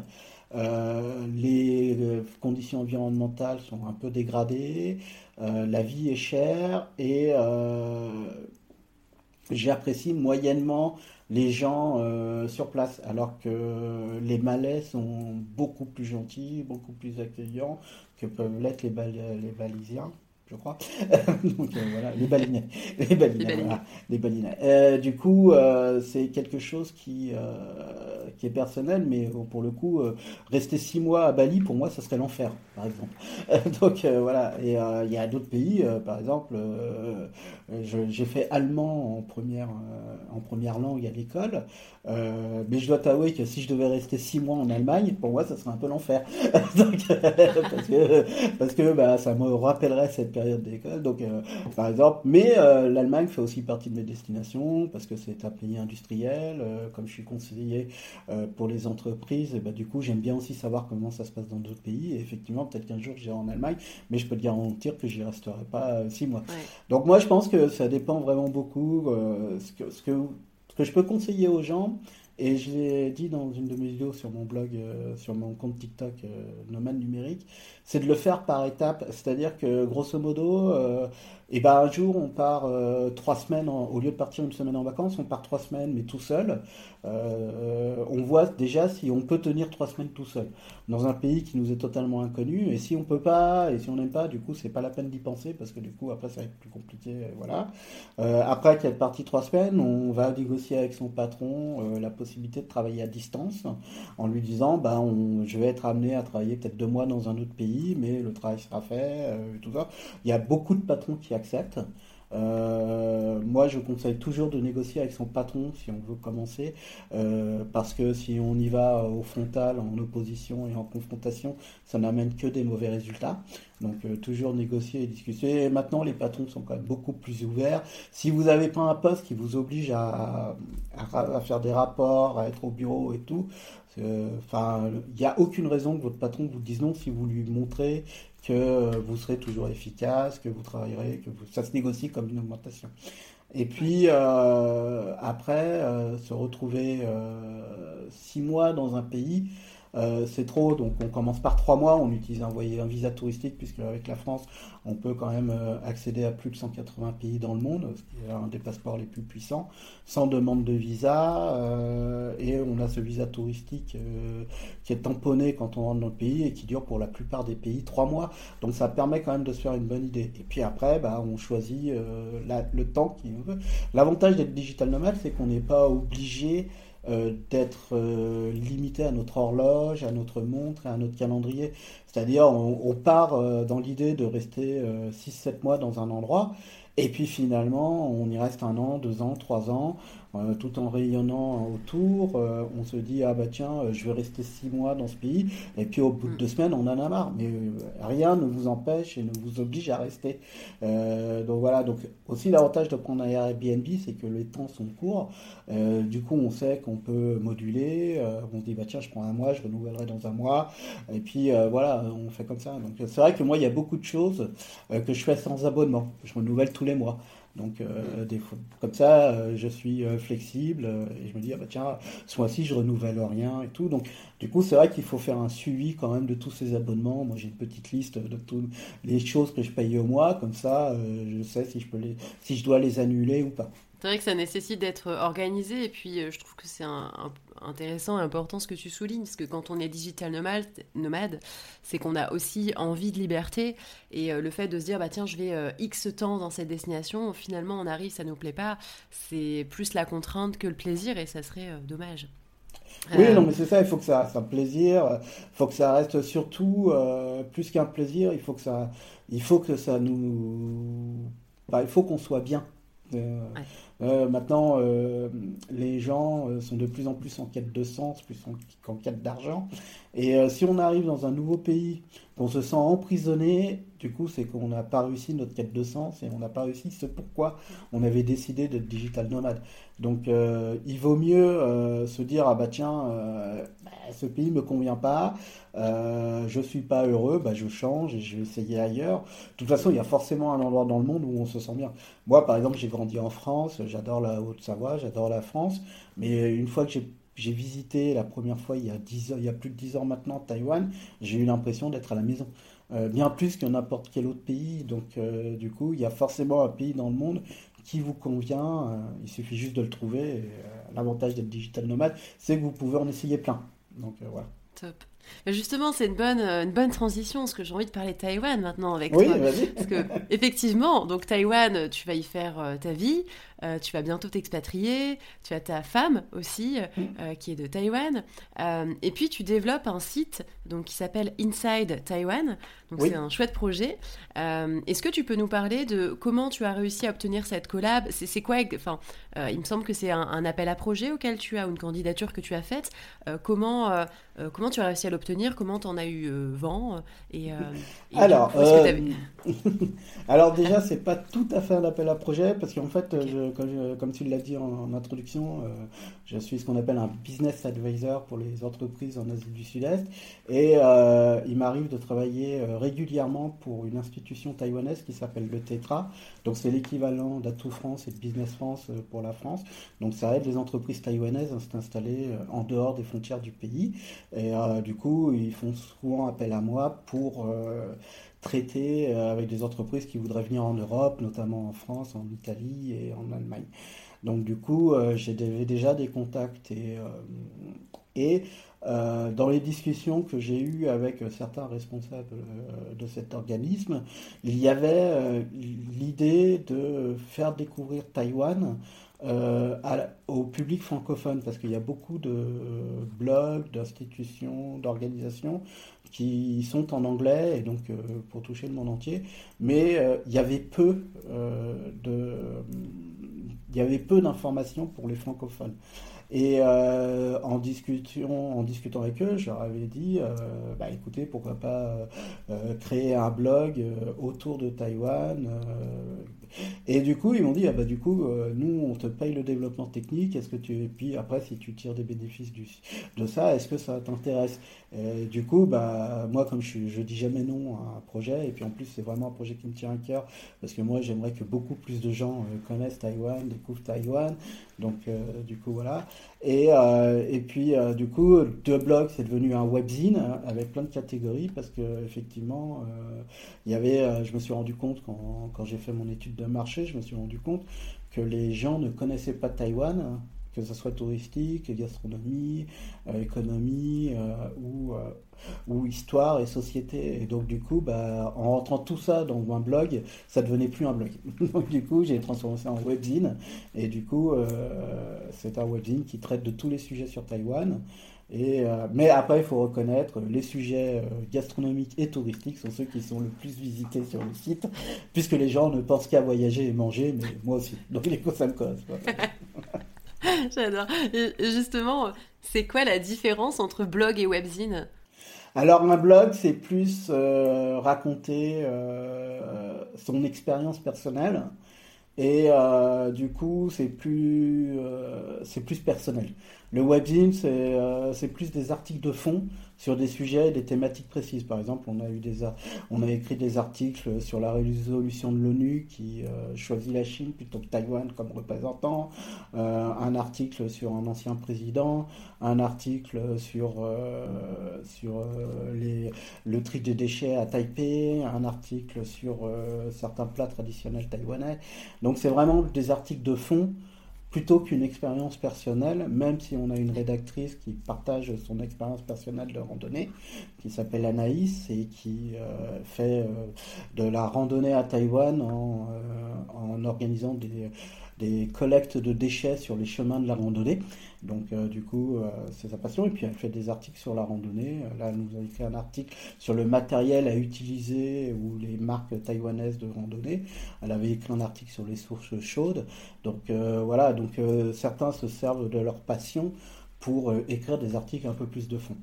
Euh, les euh, conditions environnementales sont un peu dégradées, euh, la vie est chère et j'apprécie moyennement les gens sur place, alors que les Malais sont beaucoup plus gentils, beaucoup plus accueillants que peuvent l'être les, les Balisiens je crois. Donc voilà, les balinais. Les balinais, voilà. Les balinais. du coup, c'est quelque chose qui, qui est personnel, mais euh, pour le coup, euh, rester six mois à Bali, pour moi, ça serait l'enfer, par exemple. Donc euh, voilà, et il y a d'autres pays, par exemple, j'ai fait allemand en première, en première langue à l'école, mais je dois t'avouer que si je devais rester six mois en Allemagne, pour moi, ça serait un peu l'enfer. parce que, parce que bah, ça me rappellerait cette période d'école. Donc, par exemple, mais l'Allemagne fait aussi partie de mes destinations, parce que c'est un pays industriel, comme je suis conseiller euh, pour les entreprises, et bah, du coup, j'aime bien aussi savoir comment ça se passe dans d'autres pays. Et effectivement, peut-être qu'un jour, j'irai en Allemagne, mais je peux te garantir que j'y resterai pas euh, six mois. Donc moi, je pense que ça dépend vraiment beaucoup. Euh, ce, que, ce, que, ce que je peux conseiller aux gens, et je l'ai dit dans une de mes vidéos sur mon blog, sur mon compte TikTok Nomade Numérique, c'est de le faire par étapes. C'est-à-dire que grosso modo, et ben un jour on part trois semaines, au lieu de partir une semaine en vacances, on part trois semaines mais tout seul. Euh, on voit déjà si on peut tenir trois semaines tout seul dans un pays qui nous est totalement inconnu. Et si on peut pas, et si on n'aime pas, du coup, c'est pas la peine d'y penser parce que du coup, après, ça va être plus compliqué. Voilà. Euh, après est parti trois semaines, on va négocier avec son patron euh, la possibilité de travailler à distance en lui disant, ben, je vais être amené à travailler peut-être deux mois dans un autre pays, mais le travail sera fait, tout ça. Il y a beaucoup de patrons qui Euh, moi, je conseille toujours de négocier avec son patron si on veut commencer, euh, parce que si on y va au frontal, en opposition et en confrontation, ça n'amène que des mauvais résultats. Donc euh, toujours négocier et discuter. Maintenant, les patrons sont quand même beaucoup plus ouverts. Si vous n'avez pas un poste qui vous oblige à, à, faire des rapports, à être au bureau et tout, enfin, il n'y a aucune raison que votre patron vous dise non si vous lui montrez que vous serez toujours efficace, que vous travaillerez, que ça se négocie comme une augmentation. Et puis euh, après, euh, se retrouver euh, six mois dans un pays, euh, c'est trop, donc on commence par trois mois, on utilise un, un visa touristique, puisque avec la France, on peut quand même euh, accéder à plus de 180 pays dans le monde, ce qui est un des passeports les plus puissants, sans demande de visa, euh, et on a ce visa touristique qui est tamponné quand on rentre dans le pays et qui dure pour la plupart des pays trois mois, donc ça permet quand même de se faire une bonne idée. Et puis après, bah, on choisit le temps qu'il veut. L'avantage d'être digital nomade, c'est qu'on n'est pas obligé euh, d'être euh, limité à notre horloge, à notre montre à notre calendrier. C'est-à-dire, on, part euh, dans l'idée de rester 6-7 mois dans un endroit, et puis finalement, on y reste un an, deux ans, trois ans. Euh, tout en rayonnant autour, euh, on se dit ah bah tiens, euh, je vais rester six mois dans ce pays, et puis au bout de mm. deux semaines, on en a marre. Mais rien ne vous empêche et ne vous oblige à rester. donc voilà, donc aussi l'avantage de prendre un Airbnb, c'est que les temps sont courts. du coup, on sait qu'on peut moduler. on se dit bah tiens, je prends un mois, je renouvellerai dans un mois, et puis voilà, on fait comme ça. Donc c'est vrai que moi, il y a beaucoup de choses que je fais sans abonnement. Je renouvelle tous les mois. Donc, euh, des comme ça, euh, je suis euh, flexible et je me dis, ah bah tiens, ce mois-ci, je renouvelle rien et tout. Donc, du coup, c'est vrai qu'il faut faire un suivi quand même de tous ces abonnements. Moi, j'ai une petite liste de toutes les choses que je paye au mois. Comme ça, je sais si je, peux les, si je dois les annuler ou pas. C'est vrai que ça nécessite d'être organisé et puis je trouve que c'est intéressant et important ce que tu soulignes parce que quand on est digital nomade, nomade c'est qu'on a aussi envie de liberté et le fait de se dire bah tiens je vais X temps dans cette destination, finalement on arrive, ça nous plaît pas, c'est plus la contrainte que le plaisir et ça serait dommage. Oui, non, mais c'est ça, il faut que ça reste un plaisir, il faut que ça reste surtout, plus qu'un plaisir, il faut que ça, il faut que ça nous... Bah, il faut qu'on soit bien. Euh, euh, maintenant, euh, les gens sont de plus en plus en quête de sens, plus en, quête d'argent. Et si on arrive dans un nouveau pays, qu'on se sent emprisonné, du coup, c'est qu'on n'a pas réussi notre quête de sens et on n'a pas réussi ce pourquoi on avait décidé d'être digital nomade. Donc, euh, il vaut mieux euh, se dire ah bah tiens, euh, bah, ce pays me convient pas, je suis pas heureux, bah je change et je vais essayer ailleurs. De toute façon, il y a forcément un endroit dans le monde où on se sent bien. Moi, par exemple, j'ai grandi en France, j'adore la Haute-Savoie, j'adore la France, mais une fois que j'ai visité la première fois il y a 10 il y a plus de 10 ans maintenant Taïwan, j'ai eu l'impression d'être à la maison. Bien plus que n'importe quel autre pays. Donc, du coup, il y a forcément un pays dans le monde qui vous convient. Euh, il suffit juste de le trouver. L'avantage d'être digital nomade, c'est que vous pouvez en essayer plein. Donc, voilà. Top. Justement, c'est une bonne, une bonne transition, parce que j'ai envie de parler de Taïwan maintenant avec oui, toi. Parce que, effectivement, donc Taïwan, tu vas y faire ta vie. Euh, tu vas bientôt t'expatrier, tu as ta femme aussi mm. euh, qui est de Taïwan, euh, et puis tu développes un site donc qui s'appelle Inside Taiwan. Donc c'est un chouette projet. Est-ce que tu peux nous parler de comment tu as réussi à obtenir cette collab? C'est quoi Enfin, il me semble que c'est un, appel à projet auquel tu as ou une candidature que tu as faite. comment comment tu as réussi à l'obtenir? Comment tu en as eu vent? Et, Alors, alors déjà c'est pas tout à fait un appel à projet parce qu'en fait je comme, tu l'as dit en, introduction, euh, je suis ce qu'on appelle un business advisor pour les entreprises en Asie du Sud-Est. Et euh, il m'arrive de travailler euh, régulièrement pour une institution taïwanaise qui s'appelle le TETRA. Donc c'est l'équivalent d'Atout France et de Business France pour la France. Donc ça aide les entreprises taïwanaises à s'installer en dehors des frontières du pays. Et du coup, ils font souvent appel à moi pour traiter euh, avec des entreprises qui voudraient venir en Europe, notamment en France, en Italie et en Allemagne. Donc du coup, euh, j'ai déjà des contacts et, euh, dans les discussions que j'ai eues avec certains responsables de cet organisme, il y avait l'idée de faire découvrir Taïwan au public francophone, parce qu'il y a beaucoup de blogs, d'institutions, d'organisations qui sont en anglais et donc euh, pour toucher le monde entier. Mais euh, euh, il y avait peu d'informations pour les francophones. Et en, discussion, en discutant avec eux, je leur avais dit, bah, écoutez, pourquoi pas créer un blog autour de Taïwan et du coup, ils m'ont dit, ah bah du coup, euh, nous, on te paye le développement technique, est-ce que tu... Et puis après, si tu tires des bénéfices de ça, est-ce que ça t'intéresse? Du coup, bah, moi, comme je, je dis jamais non à un projet, et puis en plus, c'est vraiment un projet qui me tient à cœur, parce que moi, j'aimerais que beaucoup plus de gens euh, connaissent Taïwan, découvrent Taïwan, donc euh, du coup, voilà. Et, et puis, du coup, deux blogs, c'est devenu un webzine, hein, avec plein de catégories, parce que effectivement, il y avait, je me suis rendu compte quand, quand j'ai fait mon étude de marché, je me suis rendu compte que les gens ne connaissaient pas Taïwan, que ce soit touristique, gastronomie, euh, économie euh, ou, euh, ou histoire et société. Et donc du coup, bah, en rentrant tout ça dans un blog, ça devenait plus un blog. donc du coup, j'ai transformé ça en webzine. Et du coup, c'est un webzine qui traite de tous les sujets sur Taïwan. Euh, mais après, il faut reconnaître, les sujets gastronomiques et touristiques sont ceux qui sont le plus visités sur le site, puisque les gens ne pensent qu'à voyager et manger, mais moi aussi. Donc les cours, ça me cause. J'adore. Justement, c'est quoi la différence entre blog et webzine? Alors un blog, c'est plus euh, raconter son expérience personnelle et du coup c'est plus personnel. Le webzine, euh, c'est plus des articles de fond sur des sujets et des thématiques précises. Par exemple, on a, eu des, on a écrit des articles sur la résolution de l'ONU qui euh, choisit la Chine plutôt que Taïwan comme représentant, euh, un article sur un ancien président, un article sur, sur les, le tri des déchets à Taipei, un article sur certains plats traditionnels taïwanais. Donc c'est vraiment des articles de fond plutôt qu'une expérience personnelle, même si on a une rédactrice qui partage son expérience personnelle de randonnée, qui s'appelle Anaïs et qui euh, fait euh, de la randonnée à Taïwan en, euh, en organisant des, des collectes de déchets sur les chemins de la randonnée. Donc euh, du coup, euh, c'est sa passion. Et puis elle fait des articles sur la randonnée. Là, elle nous a écrit un article sur le matériel à utiliser ou les marques taïwanaises de randonnée. Elle avait écrit un article sur les sources chaudes. Donc euh, voilà, donc certains se servent de leur passion pour écrire des articles un peu plus de fond.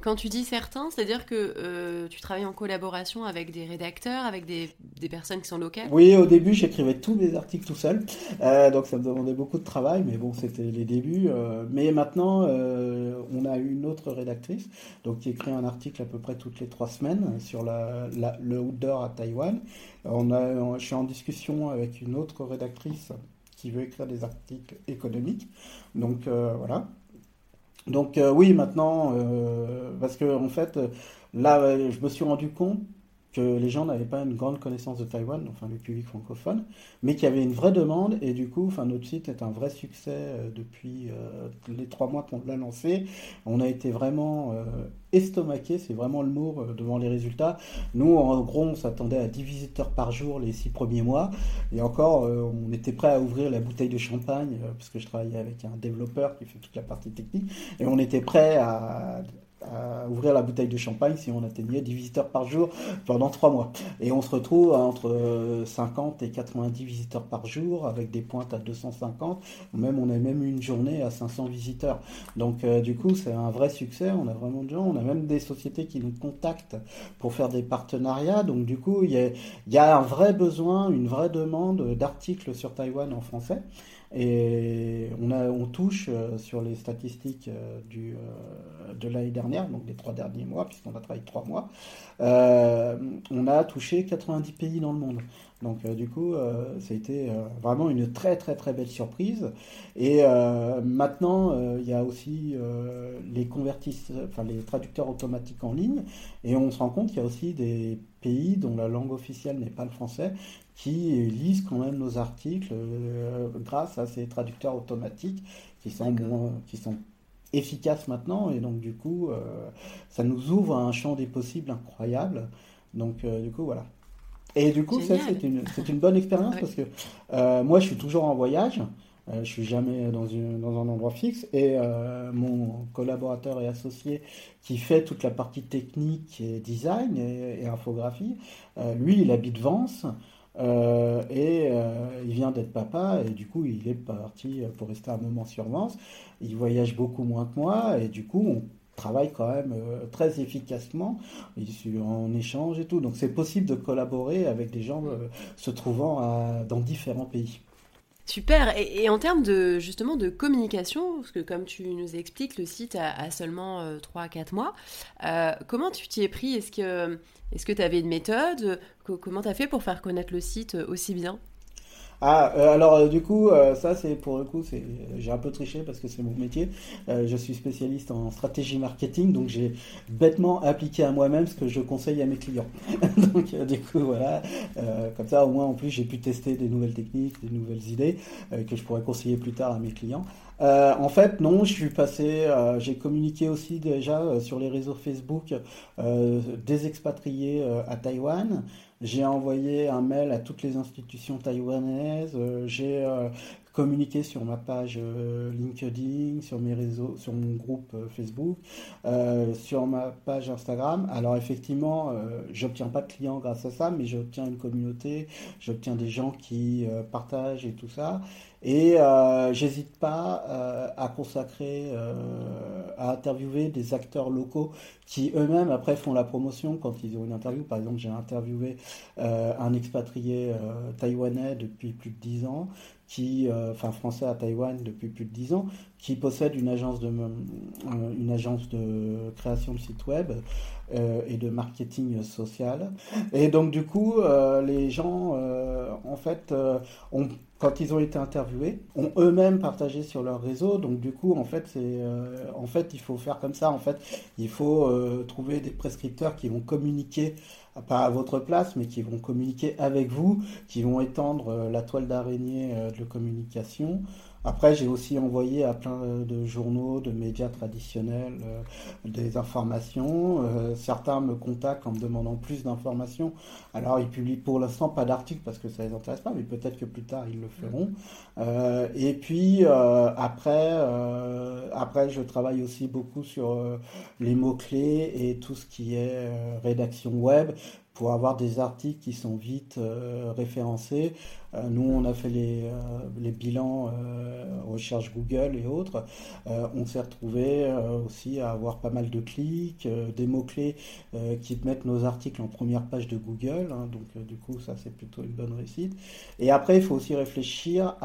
Quand tu dis certains, c'est-à-dire que euh, tu travailles en collaboration avec des rédacteurs, avec des, personnes qui sont locales? Oui, au début, j'écrivais tous mes articles tout seul, euh, donc ça me demandait beaucoup de travail, mais bon, c'était les débuts. Euh, mais maintenant, on a une autre rédactrice, donc qui écrit un article à peu près toutes les trois semaines sur le outdoor à Taïwan. Je suis en discussion avec une autre rédactrice qui veut écrire des articles économiques. Donc voilà. Donc euh, oui, maintenant, euh, parce que en fait, là, je me suis rendu compte que les gens n'avaient pas une grande connaissance de Taïwan, enfin le public francophone, mais qu'il y avait une vraie demande et du coup, enfin notre site est un vrai succès euh, depuis les trois mois qu'on l'a lancé. On a été vraiment estomaqué, c'est vraiment le mot devant les résultats. Nous, en gros, on s'attendait à 10 visiteurs par jour les six premiers mois et encore, on était prêt à ouvrir la bouteille de champagne parce que je travaillais avec un développeur qui fait toute la partie technique et on était prêt à à ouvrir la bouteille de champagne si on atteignait 10 visiteurs par jour pendant 3 mois. Et on se retrouve entre 50 et 90 visiteurs par jour avec des pointes à 250. Même on a même une journée à 500 visiteurs. Donc euh, du coup c'est un vrai succès. On a vraiment de gens. On a même des sociétés qui nous contactent pour faire des partenariats. Donc du coup il y y a un vrai besoin, une vraie demande d'articles sur Taïwan en français. Et on, a, on touche euh, sur les statistiques euh, du, euh, de l'année dernière, donc des trois derniers mois, puisqu'on a travaillé trois mois, on a touché 90 pays dans le monde. Donc du coup, ça a été vraiment une très très très belle surprise. Et maintenant, il y a aussi les convertisseurs, enfin les traducteurs automatiques en ligne, et on se rend compte qu'il y a aussi des pays dont la langue officielle n'est pas le français, qui lisent quand même nos articles euh, grâce à ces traducteurs automatiques qui sont, qui sont efficaces maintenant. Et donc, du coup, euh, ça nous ouvre un champ des possibles incroyable. Donc, euh, du coup, voilà. Et du coup, ça, c'est une, une, bonne expérience parce que moi, je suis toujours en voyage. Je suis jamais dans, un endroit fixe et mon collaborateur et associé qui fait toute la partie technique et design et, infographie, lui, il habite Vence. Euh, et euh, il vient d'être papa et du coup il est parti pour rester un moment sur Vence. Il voyage beaucoup moins que moi et du coup on travaille quand même euh, très efficacement en échange et tout. Donc c'est possible de collaborer avec des gens se trouvant dans différents pays. Super. Et, en termes de justement de communication, parce que comme tu nous expliques, le site a, seulement 3-4 mois, comment tu t'y es pris? Est-ce que est-ce que tu avais une méthode? Comment tu as fait pour faire connaître le site euh, aussi bien? Ah, euh, alors euh, du coup, ça c'est pour le coup, c'est j'ai un peu triché parce que c'est mon métier. je suis spécialiste en stratégie marketing, donc j'ai bêtement appliqué à moi-même ce que je conseille à mes clients. donc du coup, voilà, comme ça au moins en plus j'ai pu tester des nouvelles techniques, des nouvelles idées que je pourrais conseiller plus tard à mes clients. Euh, en fait, non, je suis passé, euh, j'ai communiqué aussi déjà euh, sur les réseaux Facebook des expatriés à Taïwan. J'ai envoyé un mail à toutes les institutions taïwanaises. j'ai communiqué sur ma page LinkedIn, sur mes réseaux, sur mon groupe Facebook, sur ma page Instagram. Alors effectivement, j'obtiens pas de clients grâce à ça, mais j'obtiens une communauté, j'obtiens des gens qui partagent et tout ça. Et euh, j'hésite pas euh, à consacrer, euh, à interviewer des acteurs locaux qui eux-mêmes après font la promotion quand ils ont une interview. Par exemple, j'ai interviewé un expatrié taïwanais depuis plus de 10 ans, qui, enfin français à Taïwan depuis plus de 10 ans, qui possède une agence de, une agence de création de sites web et de marketing social. Et donc du coup, les gens, en fait, ont quand ils ont été interviewés, ont eux-mêmes partagé sur leur réseau. Donc du coup, en fait, c'est, euh, en fait, il faut faire comme ça. En fait, il faut euh, trouver des prescripteurs qui vont communiquer pas à votre place, mais qui vont communiquer avec vous, qui vont étendre euh, la toile d'araignée de communication après, j'ai aussi envoyé à plein de journaux, de médias traditionnels euh, des informations. Euh, certains me contactent en me demandant plus d'informations. Alors, ils publient pour l'instant pas d'articles parce que ça les intéresse pas, mais peut-être que plus tard ils le feront. Euh, et puis après, après, je travaille aussi beaucoup sur les mots clés et tout ce qui est rédaction web pour avoir des articles qui sont vite référencés. Nous, on a fait les, les bilans recherche Google et autres. on s'est retrouvé aussi à avoir pas mal de clics, des mots-clés qui mettent nos articles en première page de Google. Hein. donc, du coup, ça, c'est plutôt une bonne réussite. Et après, il faut aussi réfléchir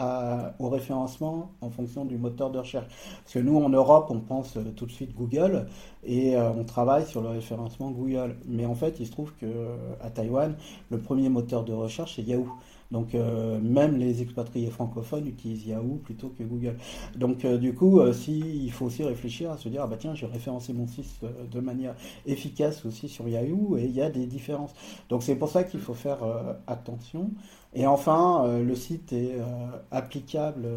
au référencement en fonction du moteur de recherche. Parce que nous, en Europe, on pense tout de suite Google et euh, on travaille sur le référencement Google. Mais en fait, il se trouve que à Taïwan, le premier moteur de recherche, c'est Yahoo. Donc euh, même les expatriés francophones utilisent Yahoo plutôt que Google. Donc euh, du coup, si, il faut aussi réfléchir à se dire, ah bah tiens, j'ai référencé mon site de manière efficace aussi sur Yahoo et il y a des différences. Donc c'est pour ça qu'il faut faire attention. Et enfin, le site est applicable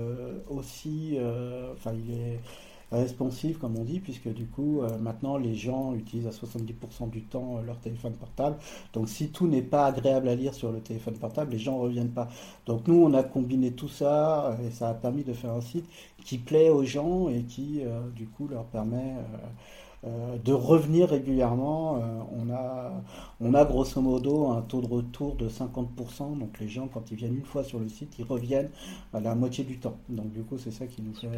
aussi, enfin il est responsive, comme on dit, puisque du coup, euh, maintenant, les gens utilisent à 70% du temps euh, leur téléphone portable. Donc, si tout n'est pas agréable à lire sur le téléphone portable, les gens ne reviennent pas. Donc, nous, on a combiné tout ça euh, et ça a permis de faire un site qui plaît aux gens et qui, du coup, leur permet euh, de revenir régulièrement. Euh, on, a, on a grosso modo un taux de retour de 50%. Donc les gens, quand ils viennent une fois sur le site, ils reviennent à la moitié du temps. Donc du coup, c'est ça qui nous, fait,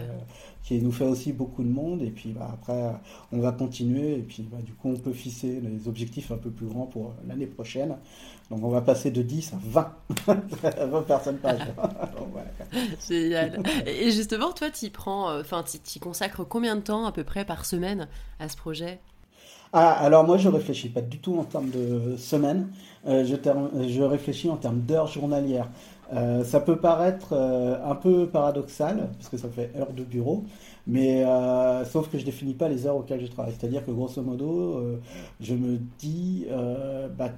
qui nous fait aussi beaucoup de monde. Et puis bah, après, on va continuer. Et puis bah, du coup, on peut fixer les objectifs un peu plus grands pour l'année prochaine. Donc on va passer de 10 à 20, 20 personnes par jour. Génial. Et justement, toi, tu prends, euh, enfin, tu consacres combien de temps à peu près par semaine à ce projet? Ah, alors moi je réfléchis pas du tout en termes de semaines, euh, je, je, réfléchis en termes d'heures journalières. Euh, ça peut paraître un peu paradoxal, parce que ça fait heures de bureau, mais sauf que je définis pas les heures auxquelles je travaille. C'est-à-dire que grosso modo, je me dis, bah,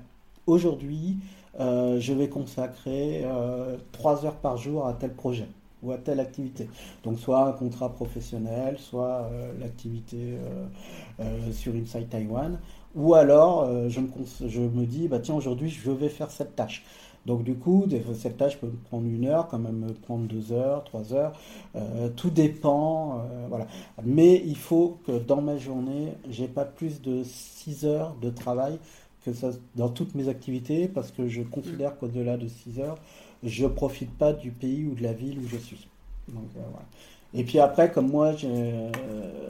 aujourd'hui, euh, je vais consacrer euh, trois heures par jour à tel projet ou à telle activité. Donc soit un contrat professionnel, soit euh, l'activité sur Inside Taiwan, ou alors je, me, dis, bah, tiens, aujourd'hui, je vais faire cette tâche. Donc du coup, cette tâche peut me prendre une heure, quand même me prendre deux heures, trois heures. tout dépend, voilà. Mais il faut que dans ma journée, j'ai pas plus de six heures de travail que ça, dans toutes mes activités, parce que je considère qu'au-delà de 6 heures, je profite pas du pays ou de la ville où je suis. Donc, euh, voilà. Et puis après, comme moi, euh,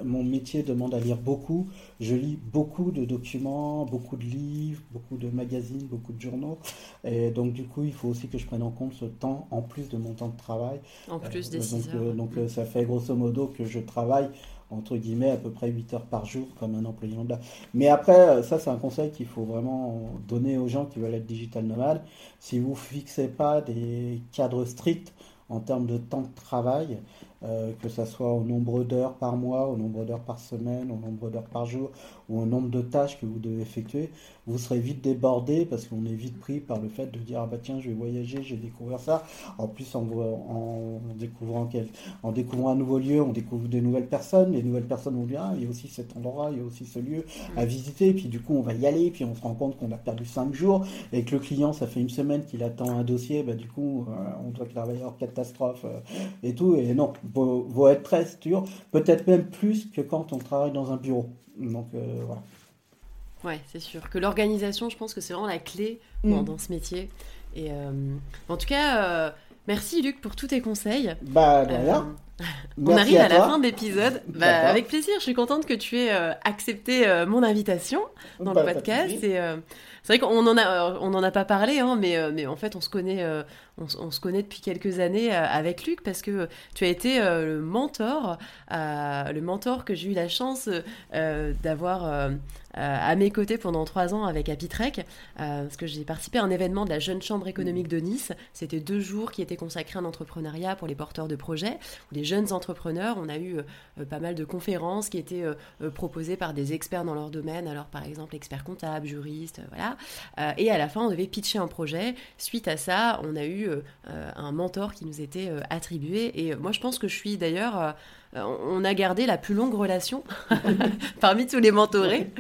mon métier demande à lire beaucoup, je lis beaucoup de documents, beaucoup de livres, beaucoup de magazines, beaucoup de journaux. Et donc, du coup, il faut aussi que je prenne en compte ce temps en plus de mon temps de travail. En plus des 6 euh, heures. donc, ça fait grosso modo que je travaille entre guillemets, à peu près 8 heures par jour comme un employé lambda. Mais après, euh, ça c'est un conseil qu'il faut vraiment donner aux gens qui veulent être digital nomades. Si vous fixez pas des cadres stricts en termes de temps de travail, euh, que ce soit au nombre d'heures par mois, au nombre d'heures par semaine, au nombre d'heures par jour, ou au nombre de tâches que vous devez effectuer, vous serez vite débordé parce qu'on est vite pris par le fait de dire ah bah tiens je vais voyager, je vais découvrir ça. En plus en, en découvrant quel, en découvrant un nouveau lieu, on découvre des nouvelles personnes. Les nouvelles personnes vont dire ah, il y a aussi cet endroit, il y a aussi ce lieu à visiter. Et puis du coup on va y aller, puis on se rend compte qu'on a perdu cinq jours et que le client ça fait une semaine qu'il attend un dossier, bah du coup euh, on doit travailler en catastrophe euh, et tout. Et non, faut, être très sûr, peut-être même plus que quand on travaille dans un bureau. Donc euh, voilà. Ouais, c'est sûr. Que l'organisation, je pense que c'est vraiment la clé mm. dans, ce métier. Et euh, en tout cas, euh, merci Luc pour tous tes conseils. Bah, On arrive à, la fin de l'épisode. Bah, avec plaisir, je suis contente que tu aies accepté mon invitation dans le bah, podcast. Et c'est vrai qu'on en a, on en a pas parlé, hein, mais, mais en fait, on se connaît, on, se connaît depuis quelques années euh, avec Luc parce que tu as été euh, le mentor, euh, le mentor que j'ai eu la chance d'avoir à mes côtés pendant trois ans avec Apitrek, parce que j'ai participé à un événement de la Jeune Chambre économique de Nice. C'était deux jours qui étaient consacrés à l'entrepreneuriat pour les porteurs de projets, les jeunes entrepreneurs. On a eu pas mal de conférences qui étaient proposées par des experts dans leur domaine, alors par exemple experts comptables, juristes, voilà. et à la fin, on devait pitcher un projet. Suite à ça, on a eu un mentor qui nous était euh, attribué. Et moi, je pense que je suis d'ailleurs euh, on a gardé la plus longue relation parmi tous les mentorés.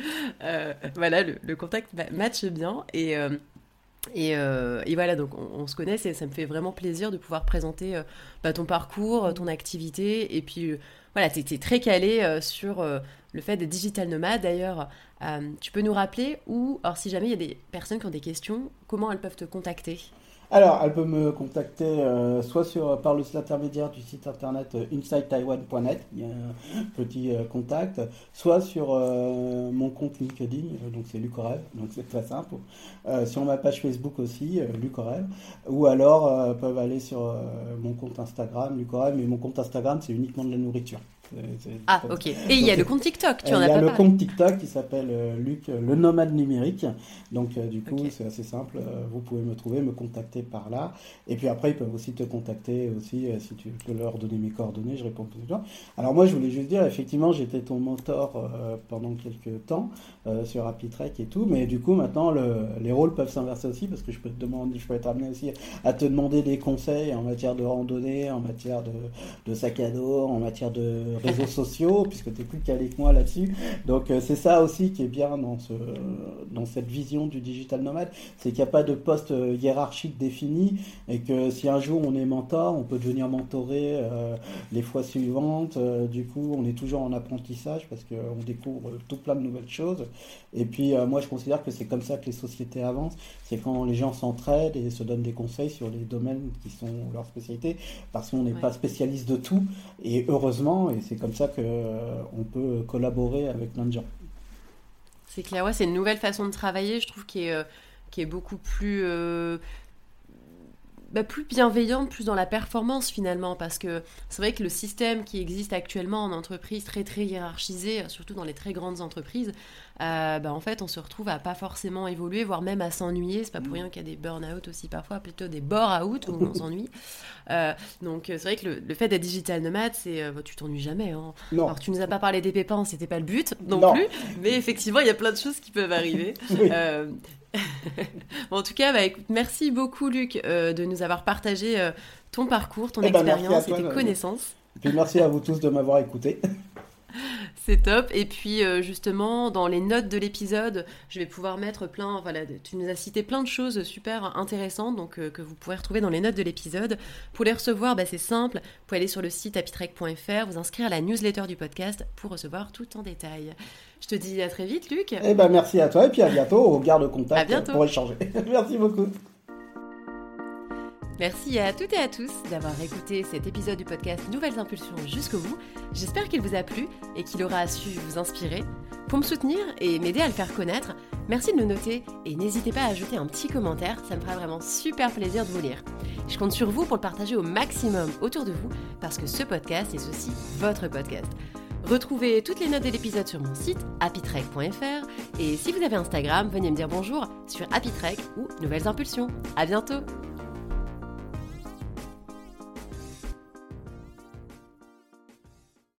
voilà, le, contact match bien. Et, Et, voilà, donc on, se connaît, et ça me fait vraiment plaisir de pouvoir présenter bah, ton parcours, ton activité, et puis voilà, tu étais très calé sur le fait d'être digital nomade. D'ailleurs, tu peux nous rappeler où, alors si jamais il y a des personnes qui ont des questions, comment elles peuvent te contacter? Alors, elle peut me contacter euh, soit sur, par l'intermédiaire du site internet euh, insidetaiwan.net, il y a un petit euh, contact, soit sur mon compte LinkedIn, donc c'est Lucorev, donc c'est très simple. sur ma page Facebook aussi, Lucorev, ou alors peuvent aller sur mon compte Instagram, Lucorev, mais mon compte Instagram c'est uniquement de la nourriture. Ah, ok. Et il y a le compte TikTok, tu en as pas Il y a le compte TikTok qui s'appelle euh, Luc, euh, le nomade numérique. Donc, euh, du coup, c'est assez simple. vous pouvez me trouver, me contacter par là. Et puis après, ils peuvent aussi te contacter aussi si tu peux leur donner mes coordonnées. Je réponds tout temps. Alors, moi, je voulais juste dire, effectivement, j'étais ton mentor pendant quelques temps sur Happy Trek et tout. Mais du coup, maintenant, les rôles peuvent s'inverser aussi parce que je peux te demander, je peux être amené aussi à te demander des conseils en matière de randonnée, en matière de, de sac à dos, en matière de réseaux sociaux, puisque tu es plus calé que moi là-dessus. Donc euh, c'est ça aussi qui est bien dans, ce, dans cette vision du digital nomade, c'est qu'il n'y a pas de poste euh, hiérarchique défini et que si un jour on est mentor, on peut devenir mentoré euh, les fois suivantes. du coup, on est toujours en apprentissage parce qu'on découvre tout plein de nouvelles choses. Et puis moi, je considère que c'est comme ça que les sociétés avancent. C'est quand les gens s'entraident et se donnent des conseils sur les domaines qui sont leur spécialité, parce qu'on n'est pas spécialiste de tout. Et heureusement, et c'est comme ça qu'on euh, peut collaborer avec plein de gens. C'est clair, ouais, c'est une nouvelle façon de travailler, je trouve, qui est, euh, qui est beaucoup plus, euh, bah, plus bienveillante, plus dans la performance finalement, parce que c'est vrai que le système qui existe actuellement en entreprise, très très hiérarchisé, surtout dans les très grandes entreprises, euh, bah, en fait on se retrouve à pas forcément évoluer, voire même à s'ennuyer. C'est pas pour mm. rien qu'il y a des burn-out aussi parfois, plutôt des bore-out où on s'ennuie. Euh, donc c'est vrai que le, fait d'être digital nomade, c'est euh, bah, tu t'ennuies jamais. Hein. Non. Alors tu nous as pas parlé des pépins, c'était pas le but non, plus, mais effectivement il y a plein de choses qui peuvent arriver. en tout cas, bah, écoute, merci beaucoup Luc euh, de nous avoir partagé euh, ton parcours, ton eh ben, expérience et tes connaissances. Et puis merci à vous tous de m'avoir écouté. C'est top. Et puis euh, justement, dans les notes de l'épisode, je vais pouvoir mettre plein. Voilà, tu nous as cité plein de choses super intéressantes, donc que vous pourrez retrouver dans les notes de l'épisode. Pour les recevoir, bah, c'est simple. Vous pouvez aller sur le site apitrek.fr, vous inscrire à la newsletter du podcast pour recevoir tout en détail. Je te dis à très vite, Luc. Eh ben, merci à toi et puis à bientôt. On garde contact pour échanger. merci beaucoup. Merci à toutes et à tous d'avoir écouté cet épisode du podcast Nouvelles Impulsions jusqu'au bout. J'espère qu'il vous a plu et qu'il aura su vous inspirer. Pour me soutenir et m'aider à le faire connaître, merci de le noter et n'hésitez pas à ajouter un petit commentaire, ça me fera vraiment super plaisir de vous lire. Je compte sur vous pour le partager au maximum autour de vous parce que ce podcast est aussi votre podcast. Retrouvez toutes les notes de l'épisode sur mon site happytrek.fr et si vous avez Instagram, venez me dire bonjour sur happytrek ou Nouvelles Impulsions. À bientôt